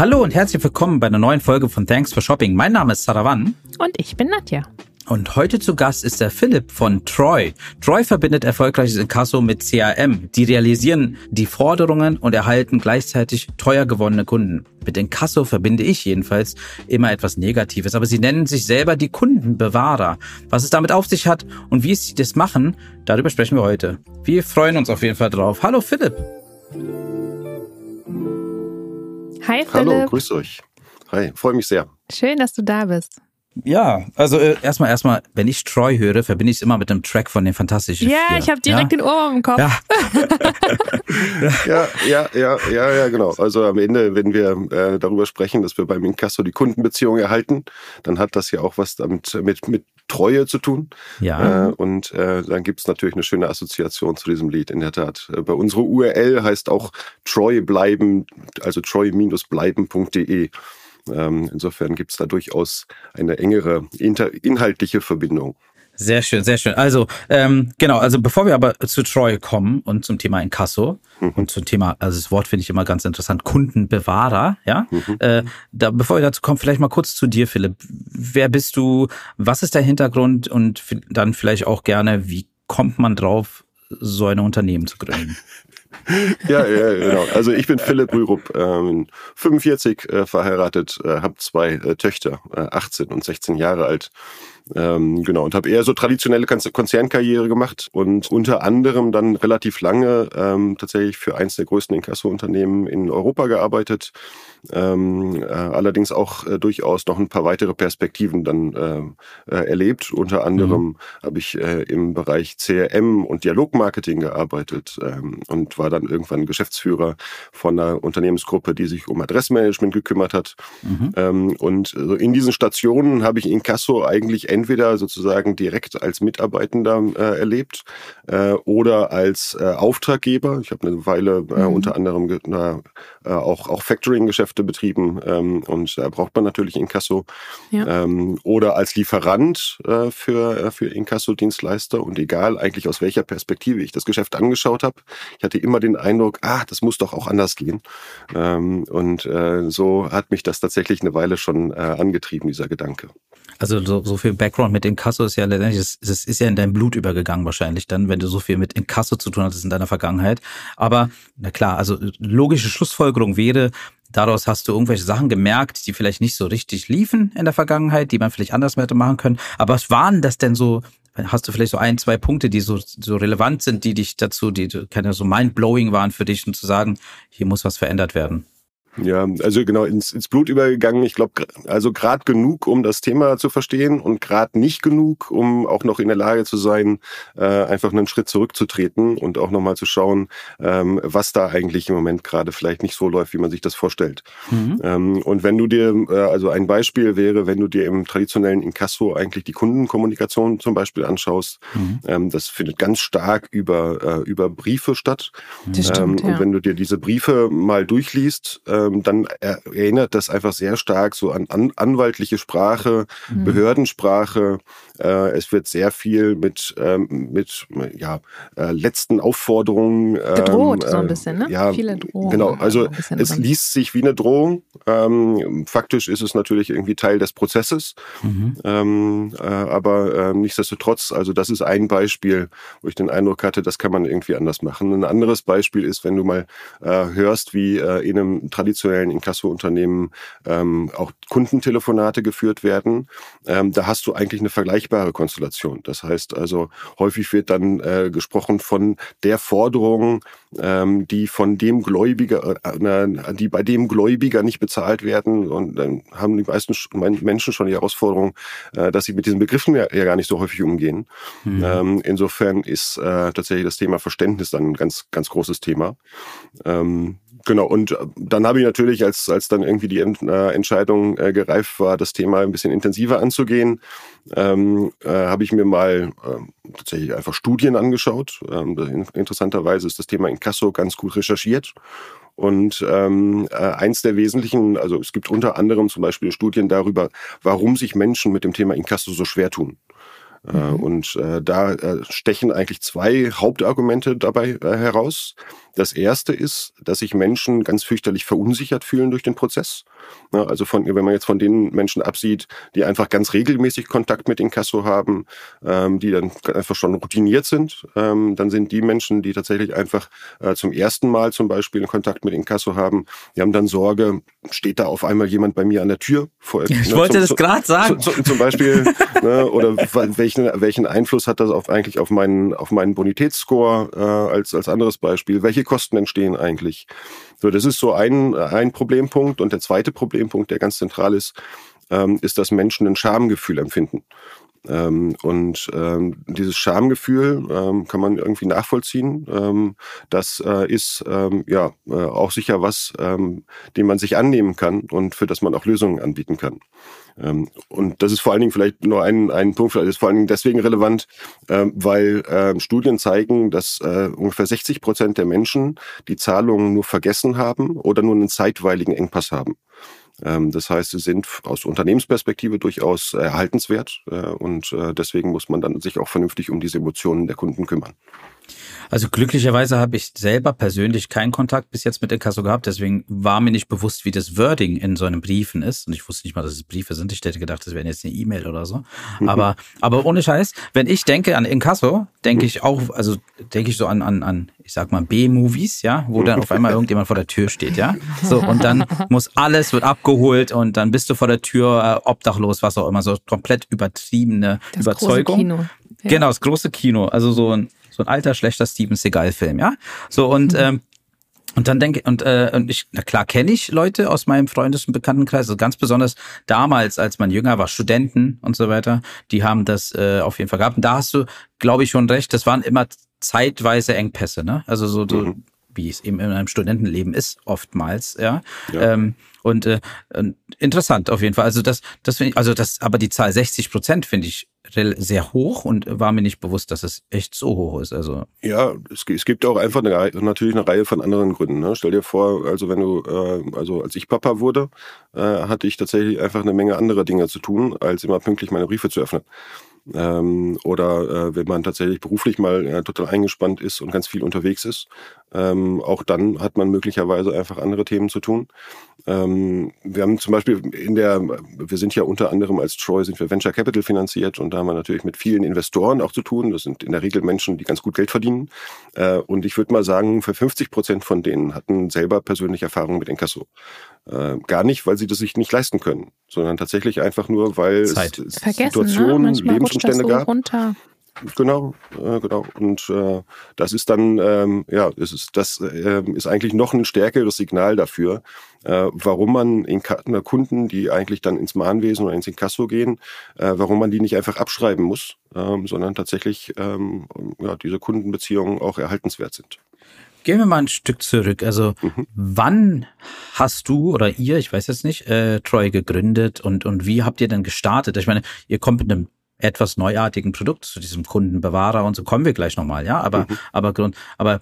Hallo und herzlich willkommen bei einer neuen Folge von Thanks for Shopping. Mein Name ist Sarawan. Und ich bin Nadja. Und heute zu Gast ist der Philipp von Troy. Troy verbindet erfolgreiches Inkasso mit CRM. Die realisieren die Forderungen und erhalten gleichzeitig teuer gewonnene Kunden. Mit Inkasso verbinde ich jedenfalls immer etwas Negatives, aber sie nennen sich selber die Kundenbewahrer. Was es damit auf sich hat und wie sie das machen, darüber sprechen wir heute. Wir freuen uns auf jeden Fall drauf. Hallo Philipp. Hi Philipp. Hallo, grüß euch. Hi, freue mich sehr. Schön, dass du da bist. Ja, also äh, erstmal, erstmal, wenn ich Troy höre, verbinde ich es immer mit einem Track von den Fantastischen Ja, Vier. ich habe direkt ja? den Ohr im Kopf. Ja, Ja, ja, ja, ja, ja, genau. Also am Ende, wenn wir äh, darüber sprechen, dass wir beim Inkasso die Kundenbeziehung erhalten, dann hat das ja auch was damit mit, mit Treue zu tun. ja. Äh, und äh, dann gibt's natürlich eine schöne Assoziation zu diesem Lied, in der Tat. Äh, bei unserer URL heißt auch Troy bleiben, also troy-bleiben.de. Ähm, insofern gibt's da durchaus eine engere inhaltliche Verbindung. Sehr schön, sehr schön. Also, ähm, genau, also bevor wir aber zu Troy kommen und zum Thema Inkasso und zum Thema, also das Wort finde ich immer ganz interessant, Kundenbewahrer, ja. Äh, da, bevor wir dazu kommen, vielleicht mal kurz zu dir, Philipp. Wer bist du? Was ist der Hintergrund? Und dann vielleicht auch gerne, wie kommt man drauf, so ein Unternehmen zu gründen? Ja, ja, genau. Also ich bin Philipp Rürup, ähm, 45, äh, verheiratet, äh, habe zwei äh, Töchter, äh, 18 und 16 Jahre alt. Ähm, genau, und habe eher so traditionelle Konz- Konzernkarriere gemacht und unter anderem dann relativ lange ähm, tatsächlich für eins der größten Inkasso-Unternehmen in Europa gearbeitet. Ähm, äh, allerdings auch äh, durchaus noch ein paar weitere Perspektiven dann äh, äh, erlebt. Unter anderem habe ich äh, im Bereich CRM und Dialogmarketing gearbeitet ähm, und war dann irgendwann Geschäftsführer von einer Unternehmensgruppe, die sich um Adressmanagement gekümmert hat. Mhm. Ähm, und so in diesen Stationen habe ich Inkasso eigentlich entweder sozusagen direkt als Mitarbeitender äh, erlebt äh, oder als Auftraggeber. Ich habe eine Weile Mhm. unter anderem na, auch, auch Factoring-Geschäfte betrieben ähm, und da braucht man natürlich Inkasso. Ja. Ähm, oder als Lieferant äh, für, äh, für Inkasso-Dienstleister und egal eigentlich aus welcher Perspektive ich das Geschäft angeschaut habe, ich hatte immer den Eindruck, ah, das muss doch auch anders gehen. Ähm, und äh, so hat mich das tatsächlich eine Weile schon äh, angetrieben, dieser Gedanke. Also so, so viel Background mit Inkasso ist ja letztendlich, das, das ist ja in dein Blut übergegangen wahrscheinlich dann, wenn du so viel mit Inkasso zu tun hattest in deiner Vergangenheit. Aber na klar, also logische Schlussfolgerung wäre, daraus hast du irgendwelche Sachen gemerkt, die vielleicht nicht so richtig liefen in der Vergangenheit, die man vielleicht anders hätte machen können. Aber was waren das denn so? Hast du vielleicht so ein, zwei Punkte, die so, so relevant sind, die dich dazu, die keine so mindblowing waren für dich, um zu sagen, hier muss was verändert werden? Ja, also genau ins, ins Blut übergegangen. Ich glaube, also gerade genug, um das Thema zu verstehen und gerade nicht genug, um auch noch in der Lage zu sein, äh, einfach einen Schritt zurückzutreten und auch nochmal zu schauen, ähm, was da eigentlich im Moment gerade vielleicht nicht so läuft, wie man sich das vorstellt. Mhm. Ähm, und wenn du dir, äh, also ein Beispiel wäre, wenn du dir im traditionellen Inkasso eigentlich die Kundenkommunikation zum Beispiel anschaust, Mhm. ähm, das findet ganz stark über, äh, über Briefe statt. Das stimmt, ähm, ja. Und wenn du dir diese Briefe mal durchliest, ähm, dann er erinnert das einfach sehr stark so an, an anwaltliche Sprache, Mhm. Behördensprache. Äh, es wird sehr viel mit, ähm, mit ja, äh, letzten Aufforderungen. Ähm, Gedroht so ein äh, bisschen, ne? Ja, Viele Drohungen. Genau, also es drin. liest sich wie eine Drohung. Ähm, faktisch ist es natürlich irgendwie Teil des Prozesses. Mhm. Ähm, äh, aber ähm, nichtsdestotrotz, also das ist ein Beispiel, wo ich den Eindruck hatte, das kann man irgendwie anders machen. Ein anderes Beispiel ist, wenn du mal äh, hörst, wie äh, in einem traditionellen Inkasso-Unternehmen ähm, auch Kundentelefonate geführt werden, ähm, da hast du eigentlich eine vergleichbare Konstellation. Das heißt also, häufig wird dann äh, gesprochen von der Forderung, ähm, die von dem Gläubiger, äh, äh, die bei dem Gläubiger nicht bezahlt werden. Und dann haben die meisten Menschen schon die Herausforderung, äh, dass sie mit diesen Begriffen ja, ja gar nicht so häufig umgehen. Mhm. Ähm, insofern ist äh, tatsächlich das Thema Verständnis dann ein ganz, ganz großes Thema. Ähm, Genau, und äh, dann habe ich natürlich, als, als dann irgendwie die Ent, äh, Entscheidung äh, gereift war, das Thema ein bisschen intensiver anzugehen, ähm, äh, habe ich mir mal äh, tatsächlich einfach Studien angeschaut. Ähm, in- interessanterweise ist das Thema Inkasso ganz gut recherchiert. Und ähm, äh, eins der wesentlichen, also es gibt unter anderem zum Beispiel Studien darüber, warum sich Menschen mit dem Thema Inkasso so schwer tun. Äh, Und äh, da äh, stechen eigentlich zwei Hauptargumente dabei äh, heraus. Das erste ist, dass sich Menschen ganz fürchterlich verunsichert fühlen durch den Prozess. Also von, wenn man jetzt von den Menschen absieht, die einfach ganz regelmäßig Kontakt mit Inkasso haben, ähm, die dann einfach schon routiniert sind, ähm, dann sind die Menschen, die tatsächlich einfach äh, zum ersten Mal zum Beispiel Kontakt mit Inkasso haben, die haben dann Sorge, steht da auf einmal jemand bei mir an der Tür? Vor, ich ne, wollte zum, das gerade sagen. Zu, zu, zum Beispiel, ne, oder welchen, welchen Einfluss hat das auf, eigentlich auf meinen, auf meinen Bonitätsscore äh, als, als anderes Beispiel? Welche Kosten entstehen eigentlich? So, das ist so ein, ein Problempunkt. Und der zweite Problempunkt, der ganz zentral ist, ähm, ist, dass Menschen ein Schamgefühl empfinden. Ähm, und ähm, dieses Schamgefühl ähm, kann man irgendwie nachvollziehen. Ähm, das äh, ist ähm, ja äh, auch sicher was, ähm, dem man sich annehmen kann und für das man auch Lösungen anbieten kann. Ähm, und das ist vor allen Dingen vielleicht nur ein, ein Punkt, das ist vor allen Dingen deswegen relevant, ähm, weil ähm, Studien zeigen, dass äh, ungefähr 60 Prozent der Menschen die Zahlungen nur vergessen haben oder nur einen zeitweiligen Engpass haben. Das heißt, sie sind aus Unternehmensperspektive durchaus erhaltenswert äh, und äh, deswegen muss man dann sich auch vernünftig um diese Emotionen der Kunden kümmern. Also glücklicherweise habe ich selber persönlich keinen Kontakt bis jetzt mit Inkasso gehabt, deswegen war mir nicht bewusst, wie das Wording in so einem Briefen ist. Und ich wusste nicht mal, dass es Briefe sind. Ich hätte gedacht, das wären jetzt eine E-Mail oder so. Mhm. Aber, aber ohne Scheiß, wenn ich denke an Inkasso, denke ich auch, also denke ich so an, an, an, ich sag mal, B-Movies, ja, wo dann auf einmal irgendjemand vor der Tür steht, ja. So, und dann muss alles, wird abgeholt und dann bist du vor der Tür, äh, obdachlos, was auch immer, so komplett übertriebene das Überzeugung. Große Kino. Ja. Genau, das große Kino. Also so ein so ein alter, schlechter Steven Seagal-Film, ja? So, und, mhm. ähm, und dann denke und, äh, und ich, na klar, kenne ich Leute aus meinem Freundes- und Bekanntenkreis, also ganz besonders damals, als man jünger war, Studenten und so weiter, die haben das äh, auf jeden Fall gehabt. Und da hast du, glaube ich, schon recht, das waren immer zeitweise Engpässe, ne? Also so, so mhm. wie es eben in einem Studentenleben ist, oftmals, ja. ja. Ähm, und äh, interessant auf jeden Fall. Also das, das finde ich, also das, aber die Zahl 60 Prozent finde ich sehr hoch und war mir nicht bewusst, dass es echt so hoch ist. Also ja, es, es gibt auch einfach eine, natürlich eine Reihe von anderen Gründen. Ne? Stell dir vor, also wenn du, äh, also als ich Papa wurde, äh, hatte ich tatsächlich einfach eine Menge anderer Dinge zu tun, als immer pünktlich meine Briefe zu öffnen ähm, oder äh, wenn man tatsächlich beruflich mal äh, total eingespannt ist und ganz viel unterwegs ist, ähm, auch dann hat man möglicherweise einfach andere Themen zu tun. Ähm, wir haben zum Beispiel in der, wir sind ja unter anderem als Troy sind wir Venture Capital finanziert und da haben wir natürlich mit vielen Investoren auch zu tun. Das sind in der Regel Menschen, die ganz gut Geld verdienen. Äh, und ich würde mal sagen, für 50 Prozent von denen hatten selber persönliche Erfahrungen mit Inkasso. Äh, gar nicht, weil sie das sich nicht leisten können, sondern tatsächlich einfach nur, weil Zeit. es Vergessen, Situationen, ne? Lebensumstände so gab. Runter. Genau, äh, genau. Und äh, das ist dann, ähm, ja, das ist, das äh, ist eigentlich noch ein stärkeres Signal dafür, äh, warum man in Kunden, die eigentlich dann ins Mahnwesen oder ins Inkasso gehen, äh, warum man die nicht einfach abschreiben muss, ähm, sondern tatsächlich ähm, ja, diese Kundenbeziehungen auch erhaltenswert sind. Gehen wir mal ein Stück zurück. Also mhm. wann hast du oder ihr, ich weiß jetzt nicht, äh, Troy gegründet und, und wie habt ihr denn gestartet? Ich meine, ihr kommt mit einem etwas neuartigen Produkt zu diesem Kundenbewahrer und so kommen wir gleich nochmal, ja. Aber, mhm. aber, Grund, aber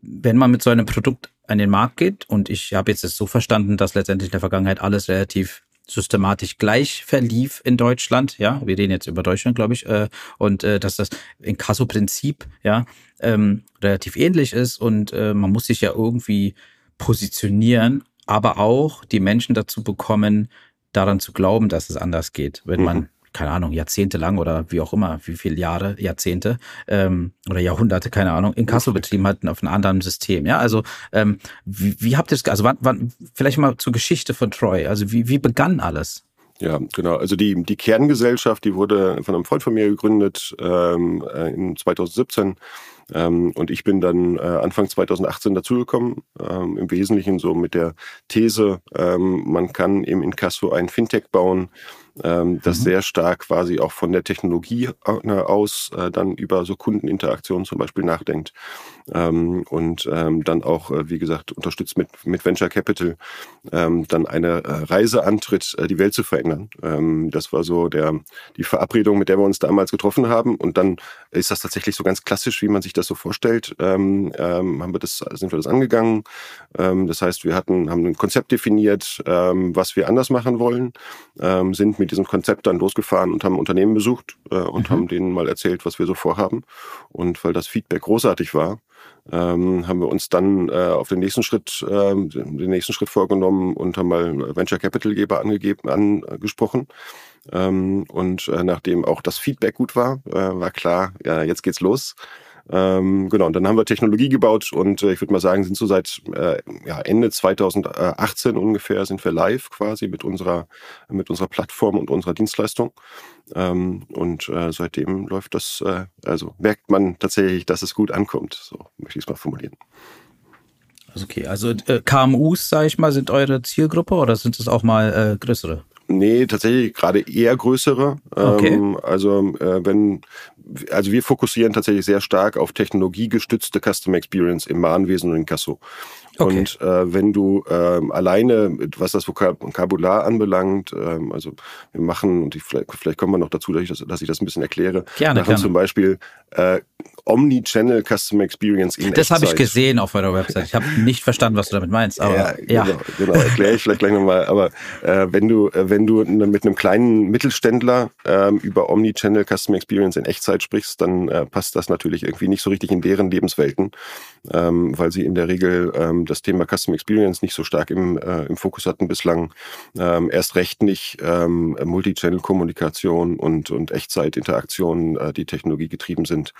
wenn man mit so einem Produkt an den Markt geht und ich habe jetzt es so verstanden, dass letztendlich in der Vergangenheit alles relativ systematisch gleich verlief in Deutschland, ja, wir reden jetzt über Deutschland, glaube ich, äh, und äh, dass das Inkasso-Prinzip, ja, ähm, relativ ähnlich ist und äh, man muss sich ja irgendwie positionieren, aber auch die Menschen dazu bekommen, daran zu glauben, dass es anders geht, wenn mhm. man keine Ahnung, jahrzehntelang oder wie auch immer, wie viele Jahre, Jahrzehnte ähm, oder Jahrhunderte, keine Ahnung, in Kasso betrieben hatten auf einem anderen System. Ja, also ähm, wie, wie habt ihr es, also wann, wann, vielleicht mal zur Geschichte von Troy, also wie, wie begann alles? Ja, genau. Also die, die Kerngesellschaft, die wurde von einem Freund von mir gegründet ähm, äh, in 2017. Ähm, und ich bin dann äh, Anfang 2018 dazugekommen, ähm, im Wesentlichen so mit der These, ähm, man kann im Inkasso ein Fintech bauen, ähm, das mhm. sehr stark quasi auch von der Technologie äh, aus äh, dann über so Kundeninteraktionen zum Beispiel nachdenkt ähm, und ähm, dann auch, äh, wie gesagt, unterstützt mit, mit Venture Capital ähm, dann eine äh, Reise antritt, äh, die Welt zu verändern. Ähm, das war so der, die Verabredung, mit der wir uns damals getroffen haben und dann ist das tatsächlich so ganz klassisch, wie man sich das so vorstellt, ähm, ähm, haben wir das, sind wir das angegangen. Das heißt, wir hatten, haben ein Konzept definiert, was wir anders machen wollen, sind mit diesem Konzept dann losgefahren und haben Unternehmen besucht äh, und mhm. haben denen mal erzählt, was wir so vorhaben. Und weil das Feedback großartig war, ähm, haben wir uns dann äh, auf den nächsten Schritt, äh, den nächsten Schritt vorgenommen und haben mal Venture Capital Geber angegeben, angesprochen. Ähm, und äh, nachdem auch das Feedback gut war, äh, war klar, ja, jetzt geht's los. Ähm, genau, und dann haben wir Technologie gebaut und äh, ich würde mal sagen, sind so seit äh, ja, Ende 2018 ungefähr sind wir live quasi mit unserer, mit unserer Plattform und unserer Dienstleistung. Ähm, und äh, seitdem läuft das, äh, also merkt man tatsächlich, dass es gut ankommt. So möchte ich es mal formulieren. Also okay, also äh, KMUs, sage ich mal, sind eure Zielgruppe oder sind es auch mal äh, größere? Nee, tatsächlich gerade eher größere. Okay. Ähm, also äh, wenn, also wir fokussieren tatsächlich sehr stark auf technologiegestützte Customer Experience im Mahnwesen und in Kasso. Okay. Und äh, wenn du ähm, alleine, was das Vokabular anbelangt, ähm, also wir machen, und ich, vielleicht, vielleicht kommen wir noch dazu, dass ich das, dass ich das ein bisschen erkläre, gerne, machen gerne. zum Beispiel äh, Omni-Channel Customer Experience in Das habe ich gesehen auf eurer Website. Ich habe nicht verstanden, was du damit meinst. Aber, ja, ja. Genau, genau erkläre ich vielleicht gleich nochmal. Aber äh, wenn du, äh, wenn du mit einem kleinen Mittelständler ähm, über Omni-Channel Customer Experience in Echtzeit sprichst, dann äh, passt das natürlich irgendwie nicht so richtig in deren Lebenswelten, ähm, weil sie in der Regel ähm, das Thema Customer Experience nicht so stark im, äh, im Fokus hatten bislang. Ähm, erst recht nicht ähm, Multi-Channel-Kommunikation und, und Echtzeit-Interaktion, äh, die technologiegetrieben sind.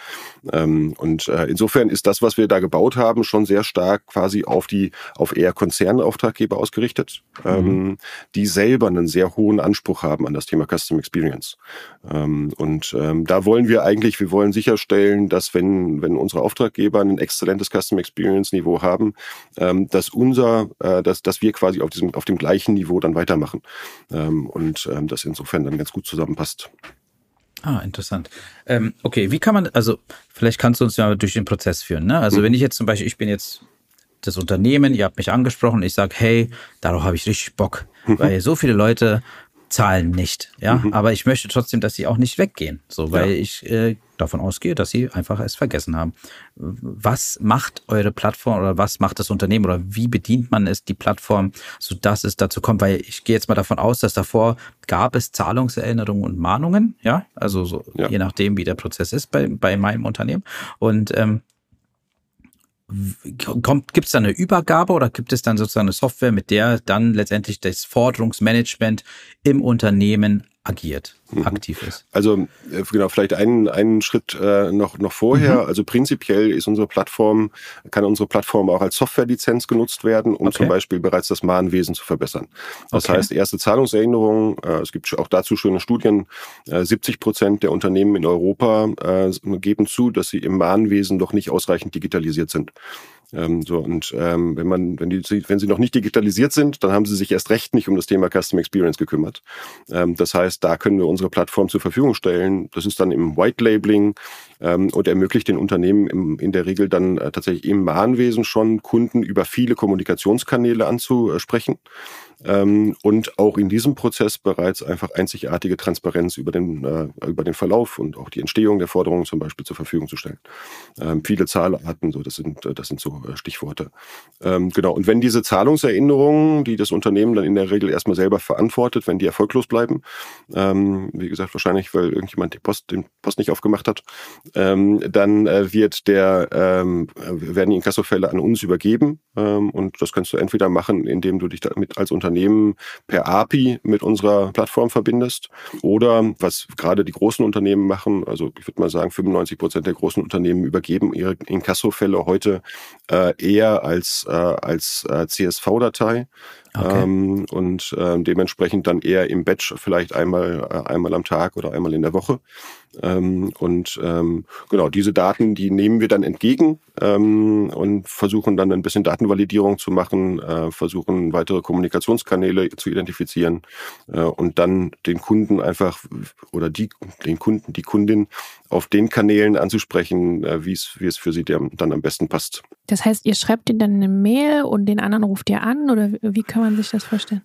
Ähm, und äh, insofern ist das, was wir da gebaut haben, schon sehr stark quasi auf die, auf eher Konzernauftraggeber ausgerichtet, mhm. ähm, die selber einen sehr hohen Anspruch haben an das Thema Custom Experience. Ähm, und ähm, da wollen wir eigentlich, wir wollen sicherstellen, dass wenn, wenn unsere Auftraggeber ein exzellentes Custom Experience Niveau haben, ähm, dass unser, äh, dass, dass wir quasi auf diesem, auf dem gleichen Niveau dann weitermachen. Ähm, und ähm, das insofern dann ganz gut zusammenpasst. Ah, interessant. Ähm, okay, wie kann man, also vielleicht kannst du uns ja durch den Prozess führen. Ne? Also mhm. wenn ich jetzt zum Beispiel, ich bin jetzt das Unternehmen, ihr habt mich angesprochen, ich sage, hey, darauf habe ich richtig Bock, mhm. weil so viele Leute zahlen nicht, ja, mhm. aber ich möchte trotzdem, dass sie auch nicht weggehen, so, weil ja. ich äh, davon ausgehe, dass sie einfach es vergessen haben. Was macht eure Plattform oder was macht das Unternehmen oder wie bedient man es die Plattform, so dass es dazu kommt? Weil ich gehe jetzt mal davon aus, dass davor gab es Zahlungserinnerungen und Mahnungen, ja, also so ja. je nachdem, wie der Prozess ist bei bei meinem Unternehmen und ähm, gibt es da eine Übergabe oder gibt es dann sozusagen eine Software, mit der dann letztendlich das Forderungsmanagement im Unternehmen agiert, mhm. aktiv ist. Also äh, genau, vielleicht einen, einen Schritt äh, noch, noch vorher. Mhm. Also prinzipiell ist unsere Plattform, kann unsere Plattform auch als Softwarelizenz genutzt werden, um okay. zum Beispiel bereits das Mahnwesen zu verbessern. Das okay. heißt, erste Zahlungserinnerungen, äh, es gibt auch dazu schöne Studien, äh, 70 Prozent der Unternehmen in Europa äh, geben zu, dass sie im Mahnwesen doch nicht ausreichend digitalisiert sind. Ähm, so und ähm, wenn man, wenn die, wenn sie noch nicht digitalisiert sind, dann haben sie sich erst recht nicht um das Thema Custom Experience gekümmert. Ähm, das heißt, da können wir unsere Plattform zur Verfügung stellen. Das ist dann im White Labeling ähm, und ermöglicht den Unternehmen im, in der Regel dann äh, tatsächlich im Mahnwesen schon Kunden über viele Kommunikationskanäle anzusprechen ähm, und auch in diesem Prozess bereits einfach einzigartige Transparenz über den, äh, über den Verlauf und auch die Entstehung der Forderungen zum Beispiel zur Verfügung zu stellen. Ähm, viele Zahlarten, so das sind, äh, das sind so äh, Stichworte. Ähm, genau. Und wenn diese Zahlungserinnerungen, die das Unternehmen dann in der Regel erstmal selber verantwortet, wenn die erfolglos bleiben, ähm, wie gesagt, wahrscheinlich, weil irgendjemand die Post, den Post nicht aufgemacht hat, ähm, dann äh, wird der, ähm, werden die Inkassofälle an uns übergeben. Und das kannst du entweder machen, indem du dich damit als Unternehmen Unternehmen per API mit unserer Plattform verbindest oder was gerade die großen Unternehmen machen, also ich würde mal sagen, 95 Prozent der großen Unternehmen übergeben ihre Inkasso-Fälle heute äh, eher als, äh, als äh, CSV-Datei. Okay. Ähm, und äh, dementsprechend dann eher im Batch vielleicht einmal, äh, einmal am Tag oder einmal in der Woche. Ähm, und ähm, genau, diese Daten, die nehmen wir dann entgegen ähm, und versuchen dann ein bisschen Datenvalidierung zu machen, äh, versuchen weitere Kommunikationskanäle zu identifizieren äh, und dann den Kunden einfach oder die, den Kunden, die Kundin auf den Kanälen anzusprechen, äh, wie es, wie es für sie dann am besten passt. Das heißt, ihr schreibt ihnen dann eine Mail und den anderen ruft ihr an oder wie kann man sich das vorstellen?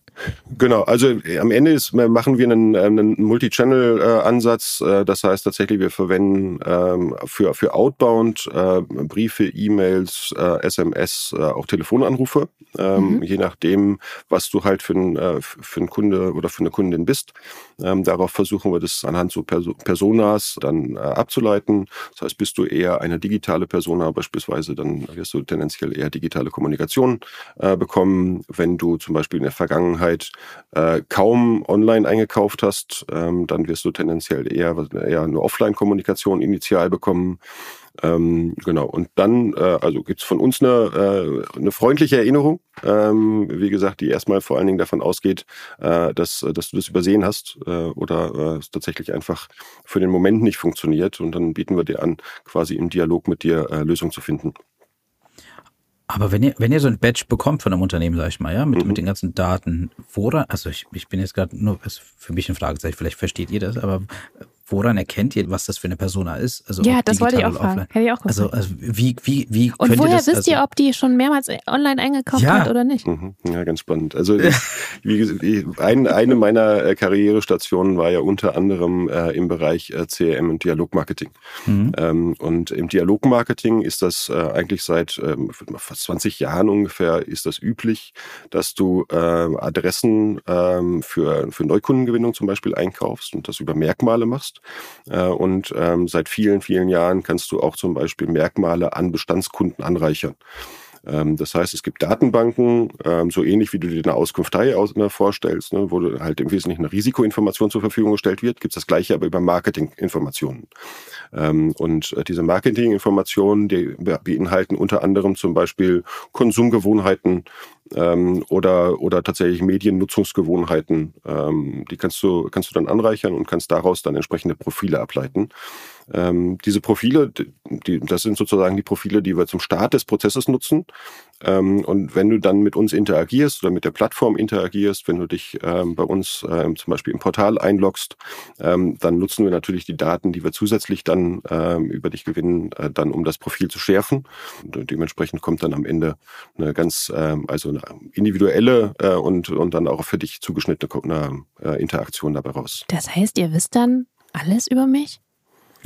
Genau, also äh, am Ende ist, machen wir einen, äh, einen Multi-Channel-Ansatz. Äh, das heißt tatsächlich, wir verwenden ähm, für, für Outbound Briefe, E-Mails, SMS, auch Telefonanrufe, ähm, mhm. je nachdem, was du halt für ein, für ein Kunde oder für eine Kundin bist. Ähm, darauf versuchen wir das anhand so Personas dann abzuleiten. Das heißt, bist du eher eine digitale Persona beispielsweise, dann wirst du tendenziell eher digitale Kommunikation bekommen. Wenn du zum Beispiel in der Vergangenheit äh, kaum online eingekauft hast, ähm, dann wirst du tendenziell eher, eher eine Offline-Kommunikation initial bekommen. Ähm, genau. Und dann, äh, also gibt's von uns eine, äh, eine freundliche Erinnerung, ähm, wie gesagt, die erstmal vor allen Dingen davon ausgeht, äh, dass, dass du das übersehen hast äh, oder äh, es tatsächlich einfach für den Moment nicht funktioniert. Und dann bieten wir dir an, quasi im Dialog mit dir äh, Lösungen zu finden. Aber wenn ihr, wenn ihr so ein Badge bekommt von einem Unternehmen, sag ich mal, ja, mit, mhm. mit den ganzen Daten, woran, also ich, ich bin jetzt gerade nur, ist für mich ein Fragezeichen, vielleicht versteht ihr das, aber woran erkennt ihr, was das für eine Persona ist? Also ja, das wollte ich auch fragen. Hätte ich auch also, also wie, wie, wie Und woher das, wisst also, ihr, ob die schon mehrmals online eingekauft ja. hat oder nicht? Mhm. Ja, ganz spannend. Also wie, ein, eine meiner äh, Karrierestationen war ja unter anderem äh, im Bereich äh, CRM und Dialogmarketing. Mhm. Ähm, und im Dialogmarketing ist das äh, eigentlich seit ähm, fast 20 Jahren ungefähr ist das üblich, dass du äh, Adressen ähm, für, für Neukundengewinnung zum Beispiel einkaufst und das über Merkmale machst. Äh, und ähm, seit vielen, vielen Jahren kannst du auch zum Beispiel Merkmale an Bestandskunden anreichern. Ähm, das heißt, es gibt Datenbanken, ähm, so ähnlich wie du dir eine Auskunftei ne, vorstellst, ne, wo halt im Wesentlichen eine Risikoinformation zur Verfügung gestellt wird, gibt es das gleiche aber über Marketinginformationen. Und äh, diese Marketinginformationen, die beinhalten unter anderem zum Beispiel Konsumgewohnheiten oder, oder tatsächlich Mediennutzungsgewohnheiten. die kannst du, kannst du dann anreichern und kannst daraus dann entsprechende Profile ableiten. Ähm, diese Profile, die, das sind sozusagen die Profile, die wir zum Start des Prozesses nutzen. Ähm, und wenn du dann mit uns interagierst oder mit der Plattform interagierst, wenn du dich ähm, bei uns ähm, zum Beispiel im Portal einloggst, ähm, dann nutzen wir natürlich die Daten, die wir zusätzlich dann ähm, über dich gewinnen, äh, dann um das Profil zu schärfen. Und dementsprechend kommt dann am Ende eine ganz, also eine individuelle äh, und, und dann auch für dich zugeschnittene äh, Interaktion dabei raus. Das heißt, ihr wisst dann alles über mich?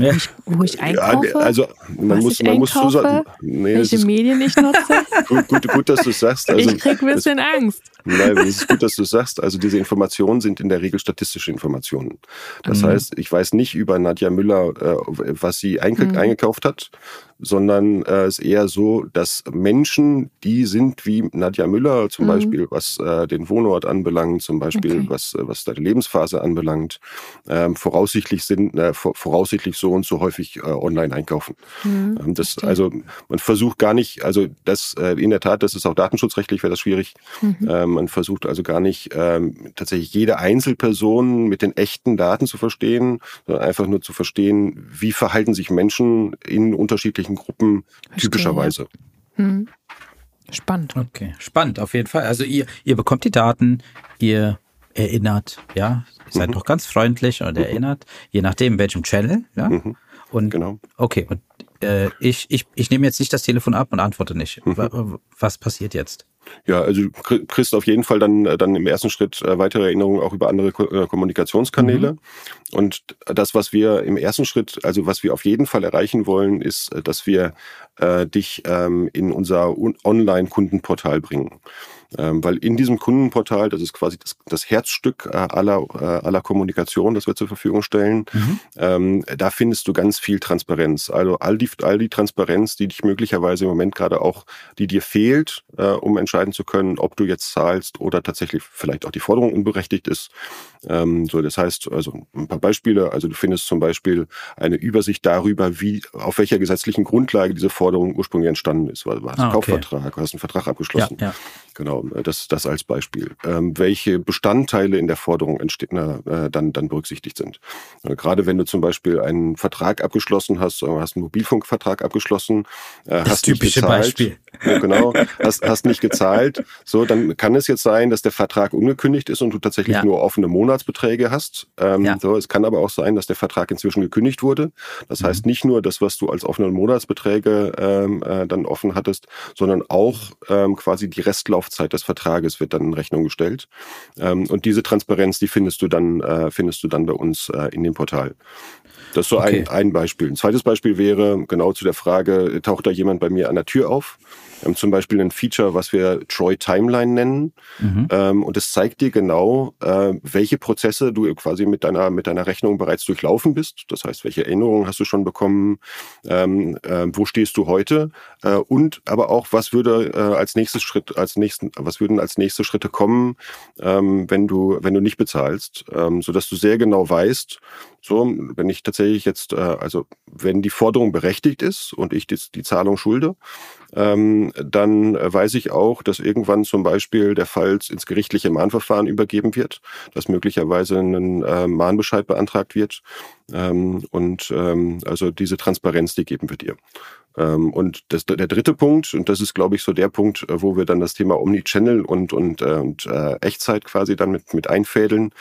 Ja. Wo, ich, wo ich einkaufe? Ja, also man muss, man muss zusagen, nee, welche Medien ich nutze. gut, gut, gut, dass du es sagst. Also, ich krieg ein bisschen Angst. Nein, es ist gut, dass du es sagst. Also diese Informationen sind in der Regel statistische Informationen. Das mhm. heißt, ich weiß nicht über Nadja Müller, äh, was sie einge mhm. eingekauft hat, sondern äh, es ist eher so, dass Menschen, die sind wie Nadja Müller zum mhm. Beispiel, was äh, den Wohnort anbelangt, zum Beispiel okay. was, was deine Lebensphase anbelangt, ähm, voraussichtlich sind, voraussichtlich so und so häufig online einkaufen. Mhm. Ähm, das, also man versucht gar nicht, also das in der Tat, das ist auch datenschutzrechtlich, wäre das schwierig. Mhm. Ähm, man versucht also gar nicht ähm, tatsächlich jede Einzelperson mit den echten Daten zu verstehen, sondern einfach nur zu verstehen, wie verhalten sich Menschen in unterschiedlichen Gruppen Verstehe, typischerweise. Ja. Hm. Spannend. Okay, spannend auf jeden Fall. Also ihr, ihr bekommt die Daten, ihr erinnert, ja, seid mhm. doch ganz freundlich und mhm. erinnert, je nachdem, welchem Channel, ja. Mhm. Und genau. okay, und äh, ich, ich, ich nehme jetzt nicht das Telefon ab und antworte nicht. Mhm. Was passiert jetzt? Ja, also du kriegst auf jeden Fall dann, äh, dann im ersten Schritt äh, weitere Erinnerungen auch über andere äh, Kommunikationskanäle. Mhm. Und das, was wir im ersten Schritt, also was wir auf jeden Fall erreichen wollen, ist, dass wir äh, dich ähm, in unser Online-Kundenportal bringen. Ähm, weil in diesem Kundenportal, das ist quasi das, das Herzstück äh, aller, äh, aller Kommunikation, das wir zur Verfügung stellen, mhm. ähm, da findest du ganz viel Transparenz. Also all die, all die Transparenz, die dich möglicherweise im Moment gerade auch, die dir fehlt, äh, um entscheiden zu können, ob du jetzt zahlst oder tatsächlich vielleicht auch die Forderung unberechtigt ist. Ähm, so, das heißt, also ein paar Beispiele. Also du findest zum Beispiel eine Übersicht darüber, wie, auf welcher gesetzlichen Grundlage diese Forderung ursprünglich entstanden ist. Weil du hast ah, einen okay. Kaufvertrag, hast einen Vertrag abgeschlossen. Ja, ja. Genau, das, das als Beispiel. Ähm, welche Bestandteile in der Forderung entstehen, äh, dann, dann berücksichtigt sind. Äh, gerade wenn du zum Beispiel einen Vertrag abgeschlossen hast, äh, hast einen Mobilfunkvertrag abgeschlossen, äh, das hast typische gezahlt, Beispiel. Ja, genau, hast, hast nicht gezahlt, so, dann kann es jetzt sein, dass der Vertrag ungekündigt ist und du tatsächlich ja. nur offene Monatsbeträge hast. Ähm, ja. so, es kann aber auch sein, dass der Vertrag inzwischen gekündigt wurde. Das mhm. heißt nicht nur das, was du als offene Monatsbeträge ähm, äh, dann offen hattest, sondern auch ähm, quasi die Restlaufzeit Laufzeit des Vertrages wird dann in Rechnung gestellt. Ähm, und diese Transparenz, die findest du dann, äh, findest du dann bei uns äh, in dem Portal. Das ist so okay. ein, ein Beispiel. Ein zweites Beispiel wäre genau zu der Frage, taucht da jemand bei mir an der Tür auf? Wir haben zum Beispiel ein Feature, was wir Troy Timeline nennen. Mhm. Ähm, und es zeigt dir genau, äh, welche Prozesse du quasi mit deiner, mit deiner Rechnung bereits durchlaufen bist. Das heißt, welche Erinnerungen hast du schon bekommen? Ähm, äh, wo stehst du heute? Äh, und aber auch, was würde äh, als nächstes Schritt, als nächsten, was würden als nächste Schritte kommen, ähm, wenn du, wenn du nicht bezahlst, ähm, so dass du sehr genau weißt, so, wenn ich tatsächlich jetzt, äh, also wenn die Forderung berechtigt ist und ich die, die Zahlung schulde, ähm, dann weiß ich auch, dass irgendwann zum Beispiel der Fall ins gerichtliche Mahnverfahren übergeben wird, dass möglicherweise ein äh, Mahnbescheid beantragt wird. Ähm, und ähm, also diese Transparenz, die geben wir dir. Ähm, und das, der dritte Punkt, und das ist, glaube ich, so der Punkt, äh, wo wir dann das Thema Omnichannel und, und, äh, und äh, Echtzeit quasi dann mit, mit einfädeln,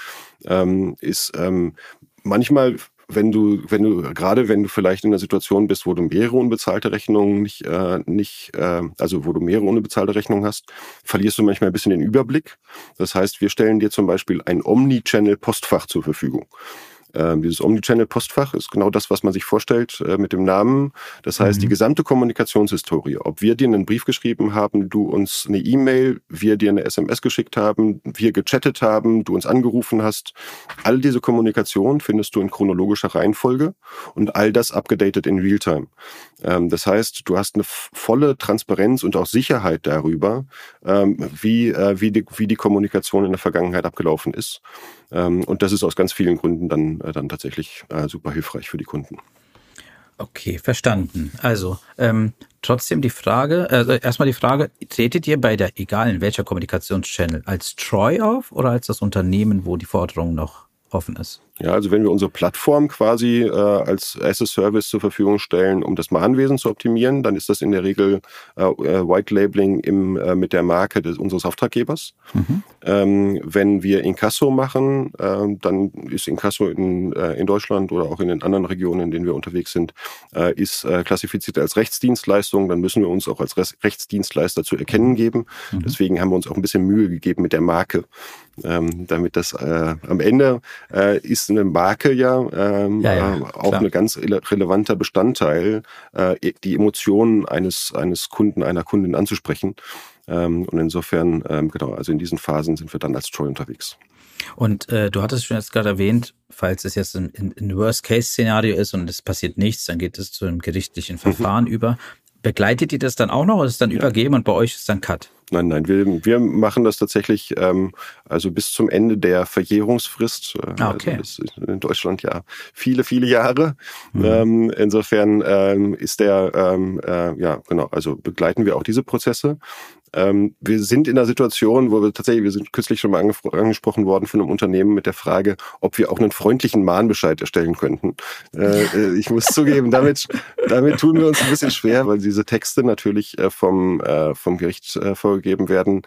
ähm, ist ähm, manchmal wenn du, wenn du, gerade wenn du vielleicht in einer Situation bist, wo du mehrere unbezahlte Rechnungen nicht, äh, nicht, äh, also wo du mehrere unbezahlte Rechnungen hast, verlierst du manchmal ein bisschen den Überblick. Das heißt, wir stellen dir zum Beispiel ein Omnichannel-Postfach zur Verfügung. Ähm, dieses Omnichannel-Postfach ist genau das, was man sich vorstellt äh, mit dem Namen. Das heißt, mhm. die gesamte Kommunikationshistorie, ob wir dir einen Brief geschrieben haben, du uns eine E-Mail, wir dir eine SMS geschickt haben, wir gechattet haben, du uns angerufen hast, all diese Kommunikation findest du in chronologischer Reihenfolge und all das abgedatet in Realtime. Ähm, das heißt, du hast eine volle Transparenz und auch Sicherheit darüber, ähm, wie, äh, wie, die, wie die Kommunikation in der Vergangenheit abgelaufen ist. Ähm, und das ist aus ganz vielen Gründen dann, äh, dann tatsächlich äh, super hilfreich für die Kunden. Okay, verstanden. Also ähm, trotzdem die Frage, also erstmal die Frage, tretet ihr bei der, egal in welcher Kommunikationschannel, als Troy auf oder als das Unternehmen, wo die Forderung noch offen ist? Ja, also wenn wir unsere Plattform quasi äh, als as a Service zur Verfügung stellen, um das Mahnwesen zu optimieren, dann ist das in der Regel äh, äh, White Labeling im, äh, mit der Marke des, unseres Auftraggebers. Mhm. Ähm, wenn wir Inkasso machen, äh, dann ist Inkasso in, äh, in Deutschland oder auch in den anderen Regionen, in denen wir unterwegs sind, äh, ist äh, klassifiziert als Rechtsdienstleistung. Dann müssen wir uns auch als Rechtsdienstleister zu erkennen geben. Mhm. Deswegen haben wir uns auch ein bisschen Mühe gegeben mit der Marke, ähm, damit das äh, am Ende äh, ist eine Marke ja, ähm, ja, ja äh, auch ein ganz relevanter Bestandteil, äh, die Emotionen eines, eines Kunden, einer Kundin anzusprechen. Ähm, und insofern, ähm, genau, also in diesen Phasen sind wir dann als Troy unterwegs. Und äh, du hattest schon jetzt gerade erwähnt, falls es jetzt ein, ein Worst-Case-Szenario ist und es passiert nichts, dann geht es zu einem gerichtlichen mhm. Verfahren mhm. über. Begleitet ihr das dann auch noch oder ist es dann ja. übergeben und bei euch ist dann Cut? Nein, nein, wir, wir machen das tatsächlich ähm, also bis zum Ende der Verjährungsfrist. Äh, ah, okay. Also das ist in Deutschland ja viele, viele Jahre. Mhm. Ähm, insofern ähm, ist der, ähm, äh, ja genau, also begleiten wir auch diese Prozesse. Ähm, wir sind in einer Situation, wo wir tatsächlich, wir sind kürzlich schon mal angesprochen worden von einem Unternehmen mit der Frage, ob wir auch einen freundlichen Mahnbescheid erstellen könnten. Äh, äh ich muss zugeben, damit, damit tun wir uns ein bisschen schwer, weil diese Texte natürlich äh, vom, äh, vom Gericht äh, vorgegeben werden.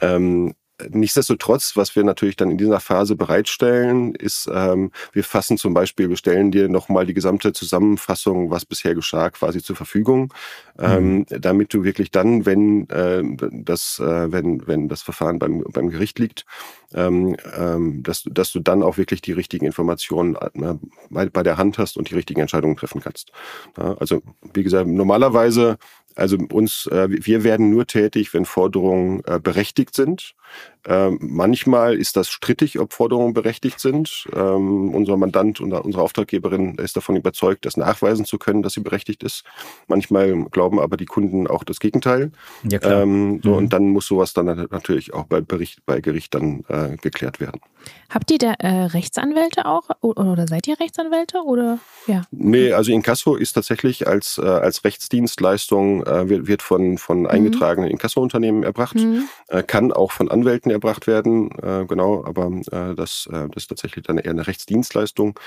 Ähm, Nichtsdestotrotz, was wir natürlich dann in dieser Phase bereitstellen, ist, ähm, wir fassen zum Beispiel, wir stellen dir nochmal die gesamte Zusammenfassung, was bisher geschah, quasi zur Verfügung, ähm, mhm. damit du wirklich dann, wenn äh, das, äh, wenn, wenn das Verfahren beim, beim Gericht liegt, ähm, ähm, dass, dass du dann auch wirklich die richtigen Informationen äh, bei, bei der Hand hast und die richtigen Entscheidungen treffen kannst. Ja, also wie gesagt, normalerweise also uns, äh, wir werden nur tätig, wenn Forderungen äh, berechtigt sind. Ähm, manchmal ist das strittig, ob Forderungen berechtigt sind. Ähm, unser Mandant und unsere Auftraggeberin ist davon überzeugt, das nachweisen zu können, dass sie berechtigt ist. Manchmal glauben aber die Kunden auch das Gegenteil. Ja, klar. Ähm, so, mhm. Und dann muss sowas dann natürlich auch bei, Bericht, bei Gericht dann äh, geklärt werden. Habt ihr da äh, Rechtsanwälte auch oder seid ihr Rechtsanwälte oder ja? Nee, also Inkasso ist tatsächlich als, äh, als Rechtsdienstleistung äh, wird, wird von, von mhm. eingetragenen Inkasso-Unternehmen erbracht, mhm. äh, kann auch von Anwälten erbracht werden, äh, genau, aber äh, das, äh, das ist tatsächlich dann eher eine Rechtsdienstleistung.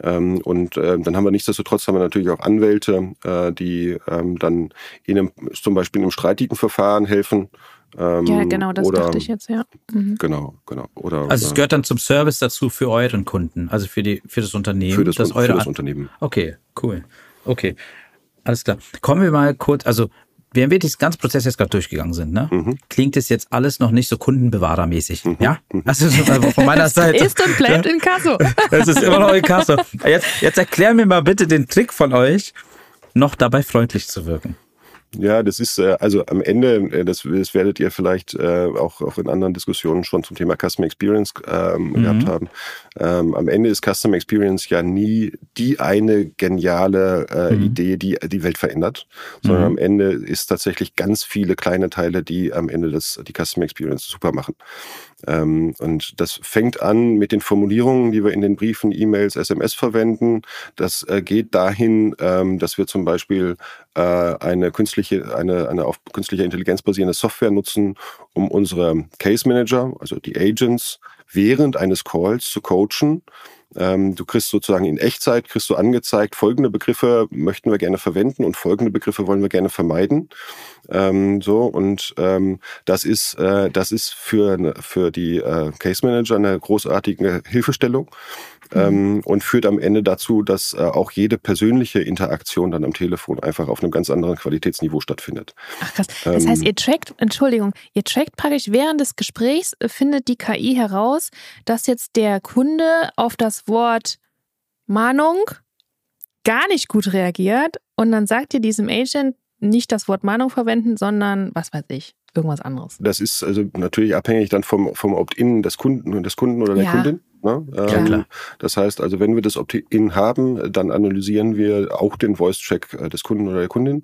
Ähm, und äh, dann haben wir nichtsdestotrotz haben wir natürlich auch Anwälte, äh, die ähm, dann in einem, zum Beispiel in einem streitigen Verfahren helfen. Ähm, ja, genau, das oder, dachte ich jetzt, ja. Mhm. Genau, genau. Oder, also es gehört dann zum Service dazu für euren Kunden, also für die für das Unternehmen. Für das, das, eure für das Unternehmen. Okay, cool. Okay. Alles klar. Kommen wir mal kurz, also während wir diesen ganzen Prozess jetzt gerade durchgegangen sind, ne, mhm. klingt es jetzt alles noch nicht so kundenbewahrermäßig. Mhm. Ja? Mhm. Also von meiner Seite. ist und bleibt in Kasso. Es ist immer noch in Kasso. Jetzt, jetzt erklär mir mal bitte den Trick von euch, noch dabei freundlich zu wirken. Ja, das ist äh, also am Ende, äh, das, das werdet ihr vielleicht äh, auch, auch in anderen Diskussionen schon zum Thema Customer Experience ähm, mhm. gehabt haben. Ähm, am Ende ist Customer Experience ja nie die eine geniale äh, mhm. Idee, die die Welt verändert, sondern mhm. am Ende ist tatsächlich ganz viele kleine Teile, die am Ende das, die Customer Experience super machen. Ähm, und das fängt an mit den Formulierungen, die wir in den Briefen, E-Mails, SMS verwenden. Das äh, geht dahin, ähm, dass wir zum Beispiel äh, eine künstliche, eine, eine auf künstlicher Intelligenz basierende Software nutzen, um unsere Case Manager, also die Agents, während eines Calls zu coachen. Ähm, du kriegst sozusagen in Echtzeit, kriegst du angezeigt, folgende Begriffe möchten wir gerne verwenden und folgende Begriffe wollen wir gerne vermeiden. Ähm, so und ähm, das ist äh, das ist für für die äh, Case Manager eine großartige Hilfestellung. Ähm, und führt am Ende dazu, dass äh, auch jede persönliche Interaktion dann am Telefon einfach auf einem ganz anderen Qualitätsniveau stattfindet. Ach krass. Das heißt, ihr ähm, trackt, Entschuldigung, ihr trackt praktisch während des Gesprächs äh, findet die KI heraus, dass jetzt der Kunde auf das Wort Mahnung gar nicht gut reagiert und dann sagt ihr diesem Agent, nicht das Wort Mahnung verwenden, sondern was weiß ich, irgendwas anderes. Das ist also natürlich abhängig dann vom, vom Opt-in des Kunden, des Kunden oder der ja. Kundin. Ne? Ähm, ja, das heißt also, wenn wir das Opt-in haben, dann analysieren wir auch den Voice-Check äh, des Kunden oder der Kundin.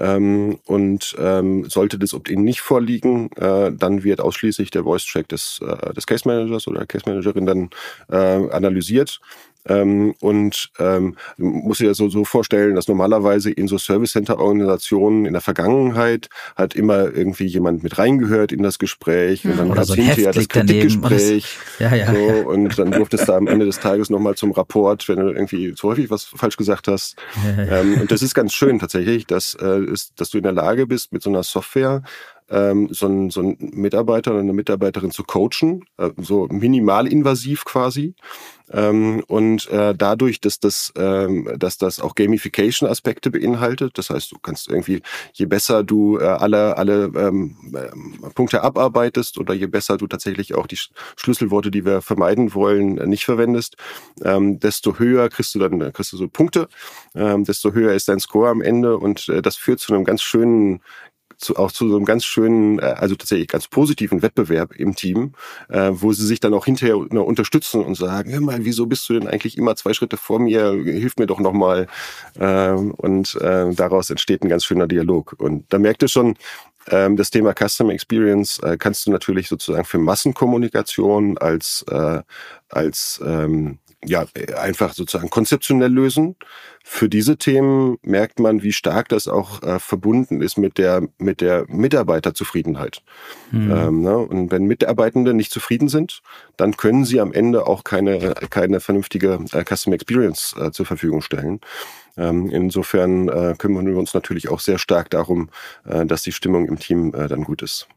Ähm, und ähm, sollte das Opt-in nicht vorliegen, äh, dann wird ausschließlich der Voice-Check des, äh, des Case Managers oder der Case Managerin dann äh, analysiert. Ähm, und ähm, muss sich ja so, so vorstellen, dass normalerweise in so Service Center Organisationen in der Vergangenheit hat immer irgendwie jemand mit reingehört in das Gespräch und dann gab es so hinterher das Kritikgespräch. Ja, ja, so, ja. Und dann durftest du am Ende des Tages nochmal zum Rapport, wenn du irgendwie zu häufig was falsch gesagt hast. Ähm, und das ist ganz schön tatsächlich, dass, äh, ist, dass du in der Lage bist, mit so einer Software ähm, so, ein, so ein Mitarbeiter oder eine Mitarbeiterin zu coachen, äh, so minimalinvasiv quasi. Ähm, und äh, dadurch, dass das, ähm, dass das auch Gamification-Aspekte beinhaltet, das heißt, du kannst irgendwie, je besser du äh, alle, alle ähm, äh, Punkte abarbeitest oder je besser du tatsächlich auch die Schlüsselworte, die wir vermeiden wollen, äh, nicht verwendest, ähm, desto höher kriegst du dann kriegst du so Punkte, ähm, desto höher ist dein Score am Ende und äh, das führt zu einem ganz schönen zu, auch zu so einem ganz schönen, äh, also tatsächlich ganz positiven Wettbewerb im Team, äh, wo sie sich dann auch hinterher unterstützen und sagen, hör mal, wieso bist du denn eigentlich immer zwei Schritte vor mir? Hilf mir doch nochmal. Ähm, und äh, daraus entsteht ein ganz schöner Dialog. Und da merkt ihr schon, ähm, das Thema Customer Experience äh, kannst du natürlich sozusagen für Massenkommunikation als, äh, als ähm, ja, einfach sozusagen konzeptionell lösen. Für diese Themen merkt man, wie stark das auch äh, verbunden ist mit der, mit der Mitarbeiterzufriedenheit. Mhm. Ähm, ne? Und wenn Mitarbeitende nicht zufrieden sind, dann können sie am Ende auch keine, keine vernünftige äh, Customer Experience äh, zur Verfügung stellen. Ähm, insofern äh, kümmern wir uns natürlich auch sehr stark darum, äh, dass die Stimmung im Team äh, dann gut ist.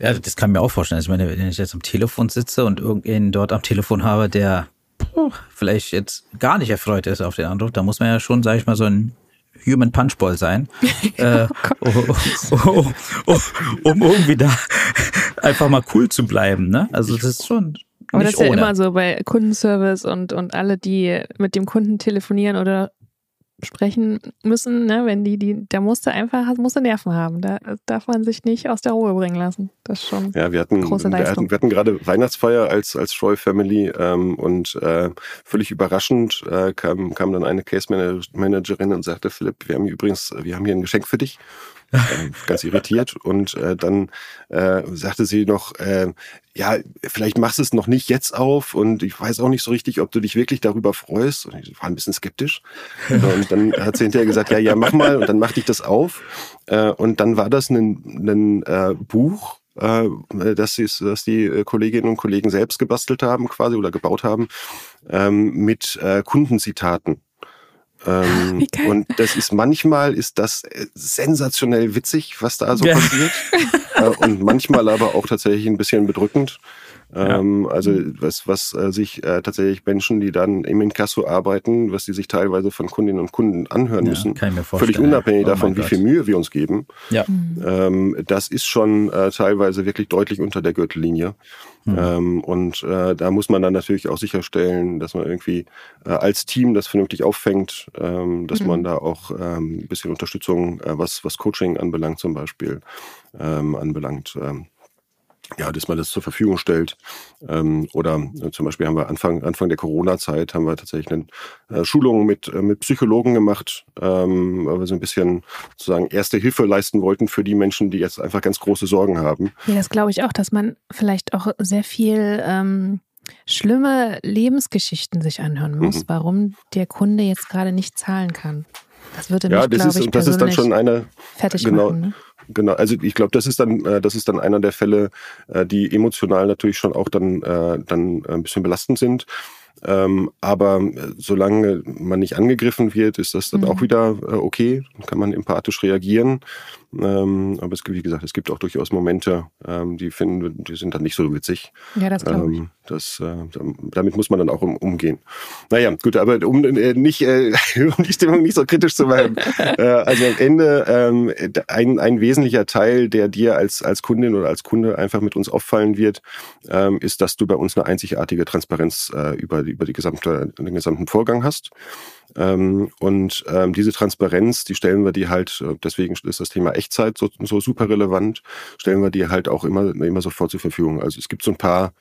Ja, das kann ich mir auch vorstellen. Also ich meine, wenn ich jetzt am Telefon sitze und irgendjemand dort am Telefon habe, der vielleicht jetzt gar nicht erfreut ist auf den Anruf, da muss man ja schon, sage ich mal, so ein Human Punchball sein, äh, oh, oh, oh, um irgendwie da einfach mal cool zu bleiben. Ne? Also das ist schon. Aber das ist ja immer so bei Kundenservice und, und alle, die mit dem Kunden telefonieren oder sprechen müssen, ne? wenn die, die, da musste einfach, musste Nerven haben. Da darf man sich nicht aus der Ruhe bringen lassen. Das ist schon ja, wir hatten, große Leistung. Wir hatten, wir hatten gerade Weihnachtsfeier als, als Troy Family ähm, und äh, völlig überraschend äh, kam, kam dann eine Case Managerin und sagte, Philipp, wir haben übrigens, wir haben hier ein Geschenk für dich. Äh, ganz irritiert. Und äh, dann äh, sagte sie noch, äh, ja, vielleicht machst du es noch nicht jetzt auf und ich weiß auch nicht so richtig, ob du dich wirklich darüber freust. Und ich war ein bisschen skeptisch. Und dann hat sie hinterher gesagt, ja, ja, mach mal und dann mach ich das auf. Äh, und dann war das ein, ein äh, Buch, äh, dass, sie, dass die Kolleginnen und Kollegen selbst gebastelt haben quasi oder gebaut haben ähm, mit äh, Kundenzitaten. Ähm, und das ist manchmal ist das äh, sensationell witzig, was da so ja. passiert. äh, und manchmal aber auch tatsächlich ein bisschen bedrückend. Ähm, also was, was äh, sich äh, tatsächlich Menschen, die dann im Inkasso arbeiten, was die sich teilweise von Kundinnen und Kunden anhören Ja, müssen, kann ich mir vorstellen. völlig unabhängig Oh davon, wie viel Mühe wir uns geben. Ja. Ähm, das ist schon äh, teilweise wirklich deutlich unter der Gürtellinie. Hm. Ähm, und äh, da muss man dann natürlich auch sicherstellen, dass man irgendwie äh, als Team das vernünftig auffängt, ähm, dass Mhm. man da auch ähm, ein bisschen Unterstützung, äh, was, was Coaching anbelangt zum Beispiel, ähm, anbelangt. Ja, dass man das zur Verfügung stellt. Ähm, oder äh, zum Beispiel haben wir Anfang, Anfang der Corona-Zeit haben wir tatsächlich eine äh, Schulung mit, äh, mit Psychologen gemacht, ähm, weil wir so ein bisschen sozusagen erste Hilfe leisten wollten für die Menschen, die jetzt einfach ganz große Sorgen haben. Ja, das glaube ich auch, dass man vielleicht auch sehr viel ähm, schlimme Lebensgeschichten sich anhören muss, Mhm. warum der Kunde jetzt gerade nicht zahlen kann. Das würde Ja, mich, das glaube ist, ich, und das ist dann schon eine, fertig genau. machen. Ne? Genau, also ich glaube, das ist dann, äh, das ist dann einer der Fälle, äh, die emotional natürlich schon auch dann, äh, dann ein bisschen belastend sind. Ähm, aber äh, solange man nicht angegriffen wird, ist das dann Mhm. auch wieder äh, okay. Dann kann man empathisch reagieren. Ähm, aber es gibt, wie gesagt, es gibt auch durchaus Momente, ähm, die finden, die sind dann nicht so witzig. Ja, das glaube ich. Ähm, das, äh, damit muss man dann auch um, umgehen. Naja, gut, aber um äh, nicht äh, um die Stimmung nicht so kritisch zu machen. äh, also am Ende ähm, ein, ein wesentlicher Teil, der dir als, als Kundin oder als Kunde einfach mit uns auffallen wird, ähm, ist, dass du bei uns eine einzigartige Transparenz äh, über, über die gesamte, den gesamten Vorgang hast. Ähm, und ähm, diese Transparenz, die stellen wir dir halt, äh, deswegen ist das Thema Echtzeit so, so super relevant, stellen wir dir halt auch immer, immer sofort zur Verfügung. Also es gibt so ein paar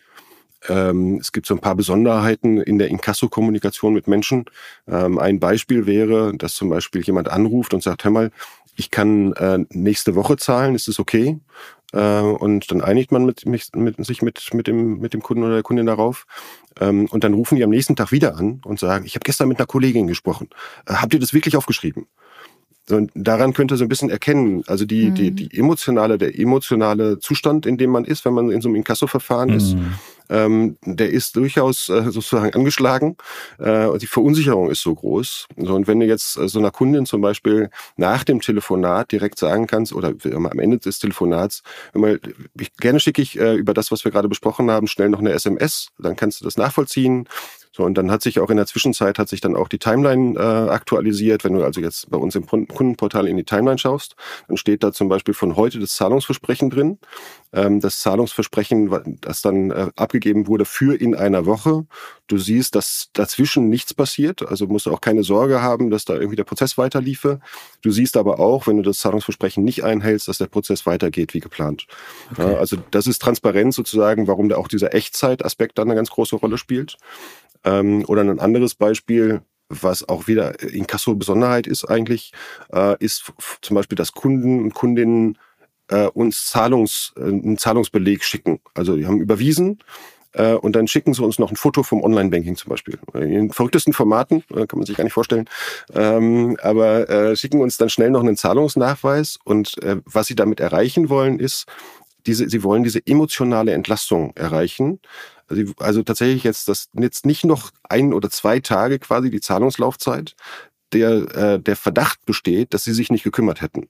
ähm, es gibt so ein paar Besonderheiten in der Inkasso-Kommunikation mit Menschen. Ähm, ein Beispiel wäre, dass zum Beispiel jemand anruft und sagt, hör mal, ich kann äh, nächste Woche zahlen, ist es okay? Äh, und dann einigt man mit, mit, sich mit, mit, dem, mit dem Kunden oder der Kundin darauf. Ähm, und dann rufen die am nächsten Tag wieder an und sagen, ich habe gestern mit einer Kollegin gesprochen. Äh, habt ihr das wirklich aufgeschrieben? So, Und daran könnte so ein bisschen erkennen, also die, Mhm. die, die emotionale, der emotionale Zustand, in dem man ist, wenn man in so einem Inkasso-Verfahren ist, Mhm. Ähm, der ist durchaus äh, sozusagen angeschlagen. Äh, die Verunsicherung ist so groß. So, und wenn du jetzt äh, so einer Kundin zum Beispiel nach dem Telefonat direkt sagen kannst, oder am Ende des Telefonats, mal, ich, gerne schicke ich äh, über das, was wir gerade besprochen haben, schnell noch eine SMS, dann kannst du das nachvollziehen. So, und dann hat sich auch in der Zwischenzeit hat sich dann auch die Timeline äh, aktualisiert. Wenn du also jetzt bei uns im Kun- Kundenportal in die Timeline schaust, dann steht da zum Beispiel von heute das Zahlungsversprechen drin. Ähm, das Zahlungsversprechen, das dann äh, abgegeben wurde für in einer Woche. Du siehst, dass dazwischen nichts passiert. Also musst du auch keine Sorge haben, dass da irgendwie der Prozess weiterliefe. Du siehst aber auch, wenn du das Zahlungsversprechen nicht einhältst, dass der Prozess weitergeht wie geplant. Okay. Ja, also das ist Transparenz sozusagen, warum da auch dieser Echtzeitaspekt dann eine ganz große Rolle spielt. Ähm, oder ein anderes Beispiel, was auch wieder Inkasso-Besonderheit ist eigentlich, äh, ist zum Beispiel, dass Kunden und Kundinnen äh, uns Zahlungs, äh, einen Zahlungsbeleg schicken. Also die haben überwiesen äh, und dann schicken sie uns noch ein Foto vom Online-Banking zum Beispiel. In verrücktesten Formaten, äh, kann man sich gar nicht vorstellen. Ähm, aber äh, schicken uns dann schnell noch einen Zahlungsnachweis und äh, was sie damit erreichen wollen ist, diese, sie wollen diese emotionale Entlastung erreichen. Also, also tatsächlich jetzt das jetzt nicht noch ein oder zwei Tage quasi die Zahlungslaufzeit, der äh, der Verdacht besteht, dass sie sich nicht gekümmert hätten.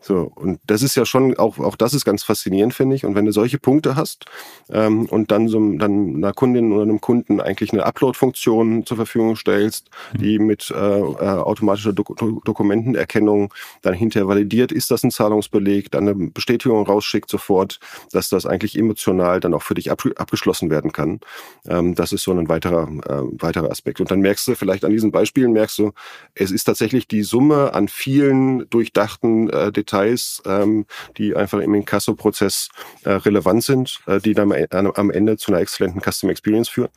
So, und das ist ja schon, auch, auch das ist ganz faszinierend, finde ich. Und wenn du solche Punkte hast ähm, und dann so dann einer Kundin oder einem Kunden eigentlich eine Upload-Funktion zur Verfügung stellst, die mit äh, äh, automatischer Dok Do Dokumentenerkennung dann hinterher validiert, ist das ein Zahlungsbeleg, dann eine Bestätigung rausschickt sofort, dass das eigentlich emotional dann auch für dich ab abgeschlossen werden kann. Ähm, das ist so ein weiterer, äh, weiterer Aspekt. Und dann merkst du vielleicht an diesen Beispielen, merkst du, es ist tatsächlich die Summe an vielen durchdachten äh, Details, ähm, die einfach im Inkasso-Prozess äh, relevant sind, äh, die dann am- am Ende zu einer exzellenten Custom Experience führen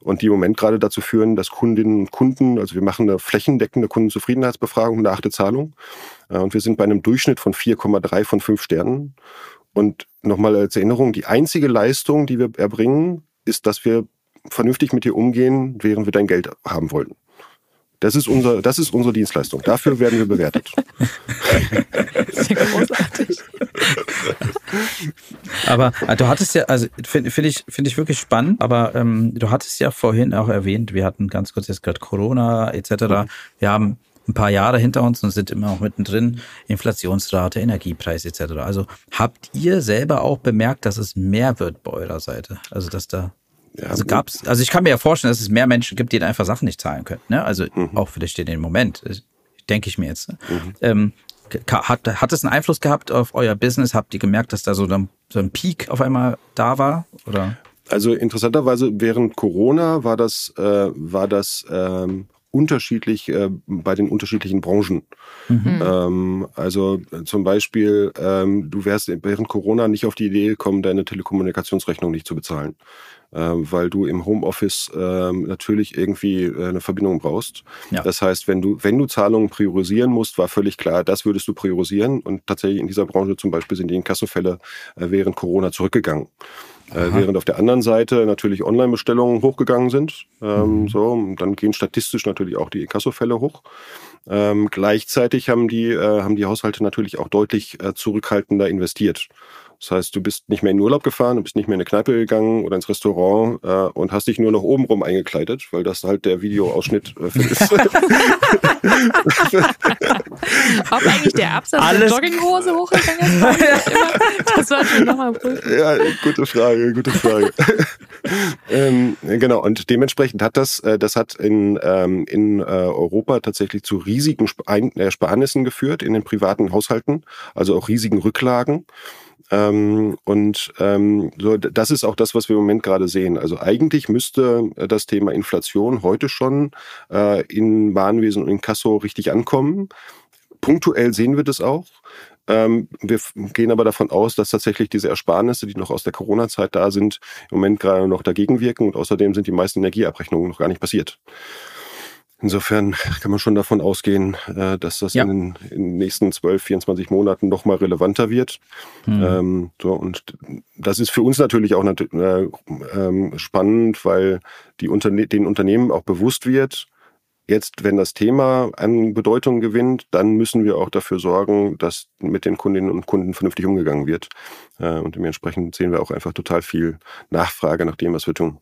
und die im Moment gerade dazu führen, dass Kundinnen und Kunden, also wir machen eine flächendeckende Kundenzufriedenheitsbefragung nach der Zahlung äh, und wir sind bei einem Durchschnitt von 4,3 von 5 Sternen. Und nochmal als Erinnerung, die einzige Leistung, die wir erbringen, ist, dass wir vernünftig mit dir umgehen, während wir dein Geld haben wollten. Das ist, unser, das ist unsere Dienstleistung. Dafür werden wir bewertet. Das ist ja großartig. Aber äh, du hattest ja, also finde find ich, finde ich wirklich spannend, aber ähm, du hattest ja vorhin auch erwähnt, wir hatten ganz kurz jetzt gerade Corona etc. Wir haben ein paar Jahre hinter uns und sind immer auch mittendrin. Inflationsrate, Energiepreis etc. Also habt ihr selber auch bemerkt, dass es mehr wird bei eurer Seite? Also dass da ja, also gab's, also ich kann mir ja vorstellen, dass es mehr Menschen gibt, die einfach Sachen nicht zahlen können. Ne? Also mhm. auch vielleicht in dem Moment, denke ich mir jetzt. Ne? Mhm. Ähm, hat, hat es einen Einfluss gehabt auf euer Business? Habt ihr gemerkt, dass da so ein, so ein Peak auf einmal da war? Oder? Also interessanterweise während Corona war das, äh, war das ähm, unterschiedlich äh, bei den unterschiedlichen Branchen. Mhm. Ähm, also äh, zum Beispiel, ähm, du wärst während Corona nicht auf die Idee gekommen, deine Telekommunikationsrechnung nicht zu bezahlen äh, weil du im Homeoffice äh, natürlich irgendwie äh, eine Verbindung brauchst. Ja. Das heißt, wenn du, wenn du Zahlungen priorisieren musst, war völlig klar, das würdest du priorisieren. Und tatsächlich in dieser Branche zum Beispiel sind die Inkassofälle äh, während Corona zurückgegangen. Äh, während auf der anderen Seite natürlich Online-Bestellungen hochgegangen sind. Ähm, mhm. So, dann gehen statistisch natürlich auch die Inkassofälle hoch. Ähm, gleichzeitig haben die, äh, haben die Haushalte natürlich auch deutlich äh, zurückhaltender investiert. Das heißt, du bist nicht mehr in Urlaub gefahren, du bist nicht mehr in eine Kneipe gegangen oder ins Restaurant äh, und hast dich nur noch obenrum eingekleidet, weil das halt der Videoausschnitt äh, für ist. Ob eigentlich der Absatz Alles der Jogginghose hochgegangen ist? das war schon nochmal prüfen. Ja, gute Frage, gute Frage. ähm, genau, und dementsprechend hat das, äh, das hat in, ähm, in äh, Europa tatsächlich zu riesigen Sparnissen geführt in den privaten Haushalten, also auch riesigen Rücklagen. Ähm, und ähm, so, das ist auch das, was wir im Moment gerade sehen. Also eigentlich müsste äh, das Thema Inflation heute schon äh, in Warenwesen und in Kasso richtig ankommen. Punktuell sehen wir das auch. Ähm, wir gehen aber davon aus, dass tatsächlich diese Ersparnisse, die noch aus der Corona-Zeit da sind, im Moment gerade noch dagegen wirken und außerdem sind die meisten Energieabrechnungen noch gar nicht passiert. Insofern kann man schon davon ausgehen, äh, dass das ja. in, den, in den nächsten 12, 24 Monaten noch mal relevanter wird. Mhm. Ähm, so, und das ist für uns natürlich auch nat äh, ähm, spannend, weil die Unterne den Unternehmen auch bewusst wird, Jetzt, wenn das Thema an Bedeutung gewinnt, dann müssen wir auch dafür sorgen, dass mit den Kundinnen und Kunden vernünftig umgegangen wird. Äh, und dementsprechend sehen wir auch einfach total viel Nachfrage nach dem, was wir tun.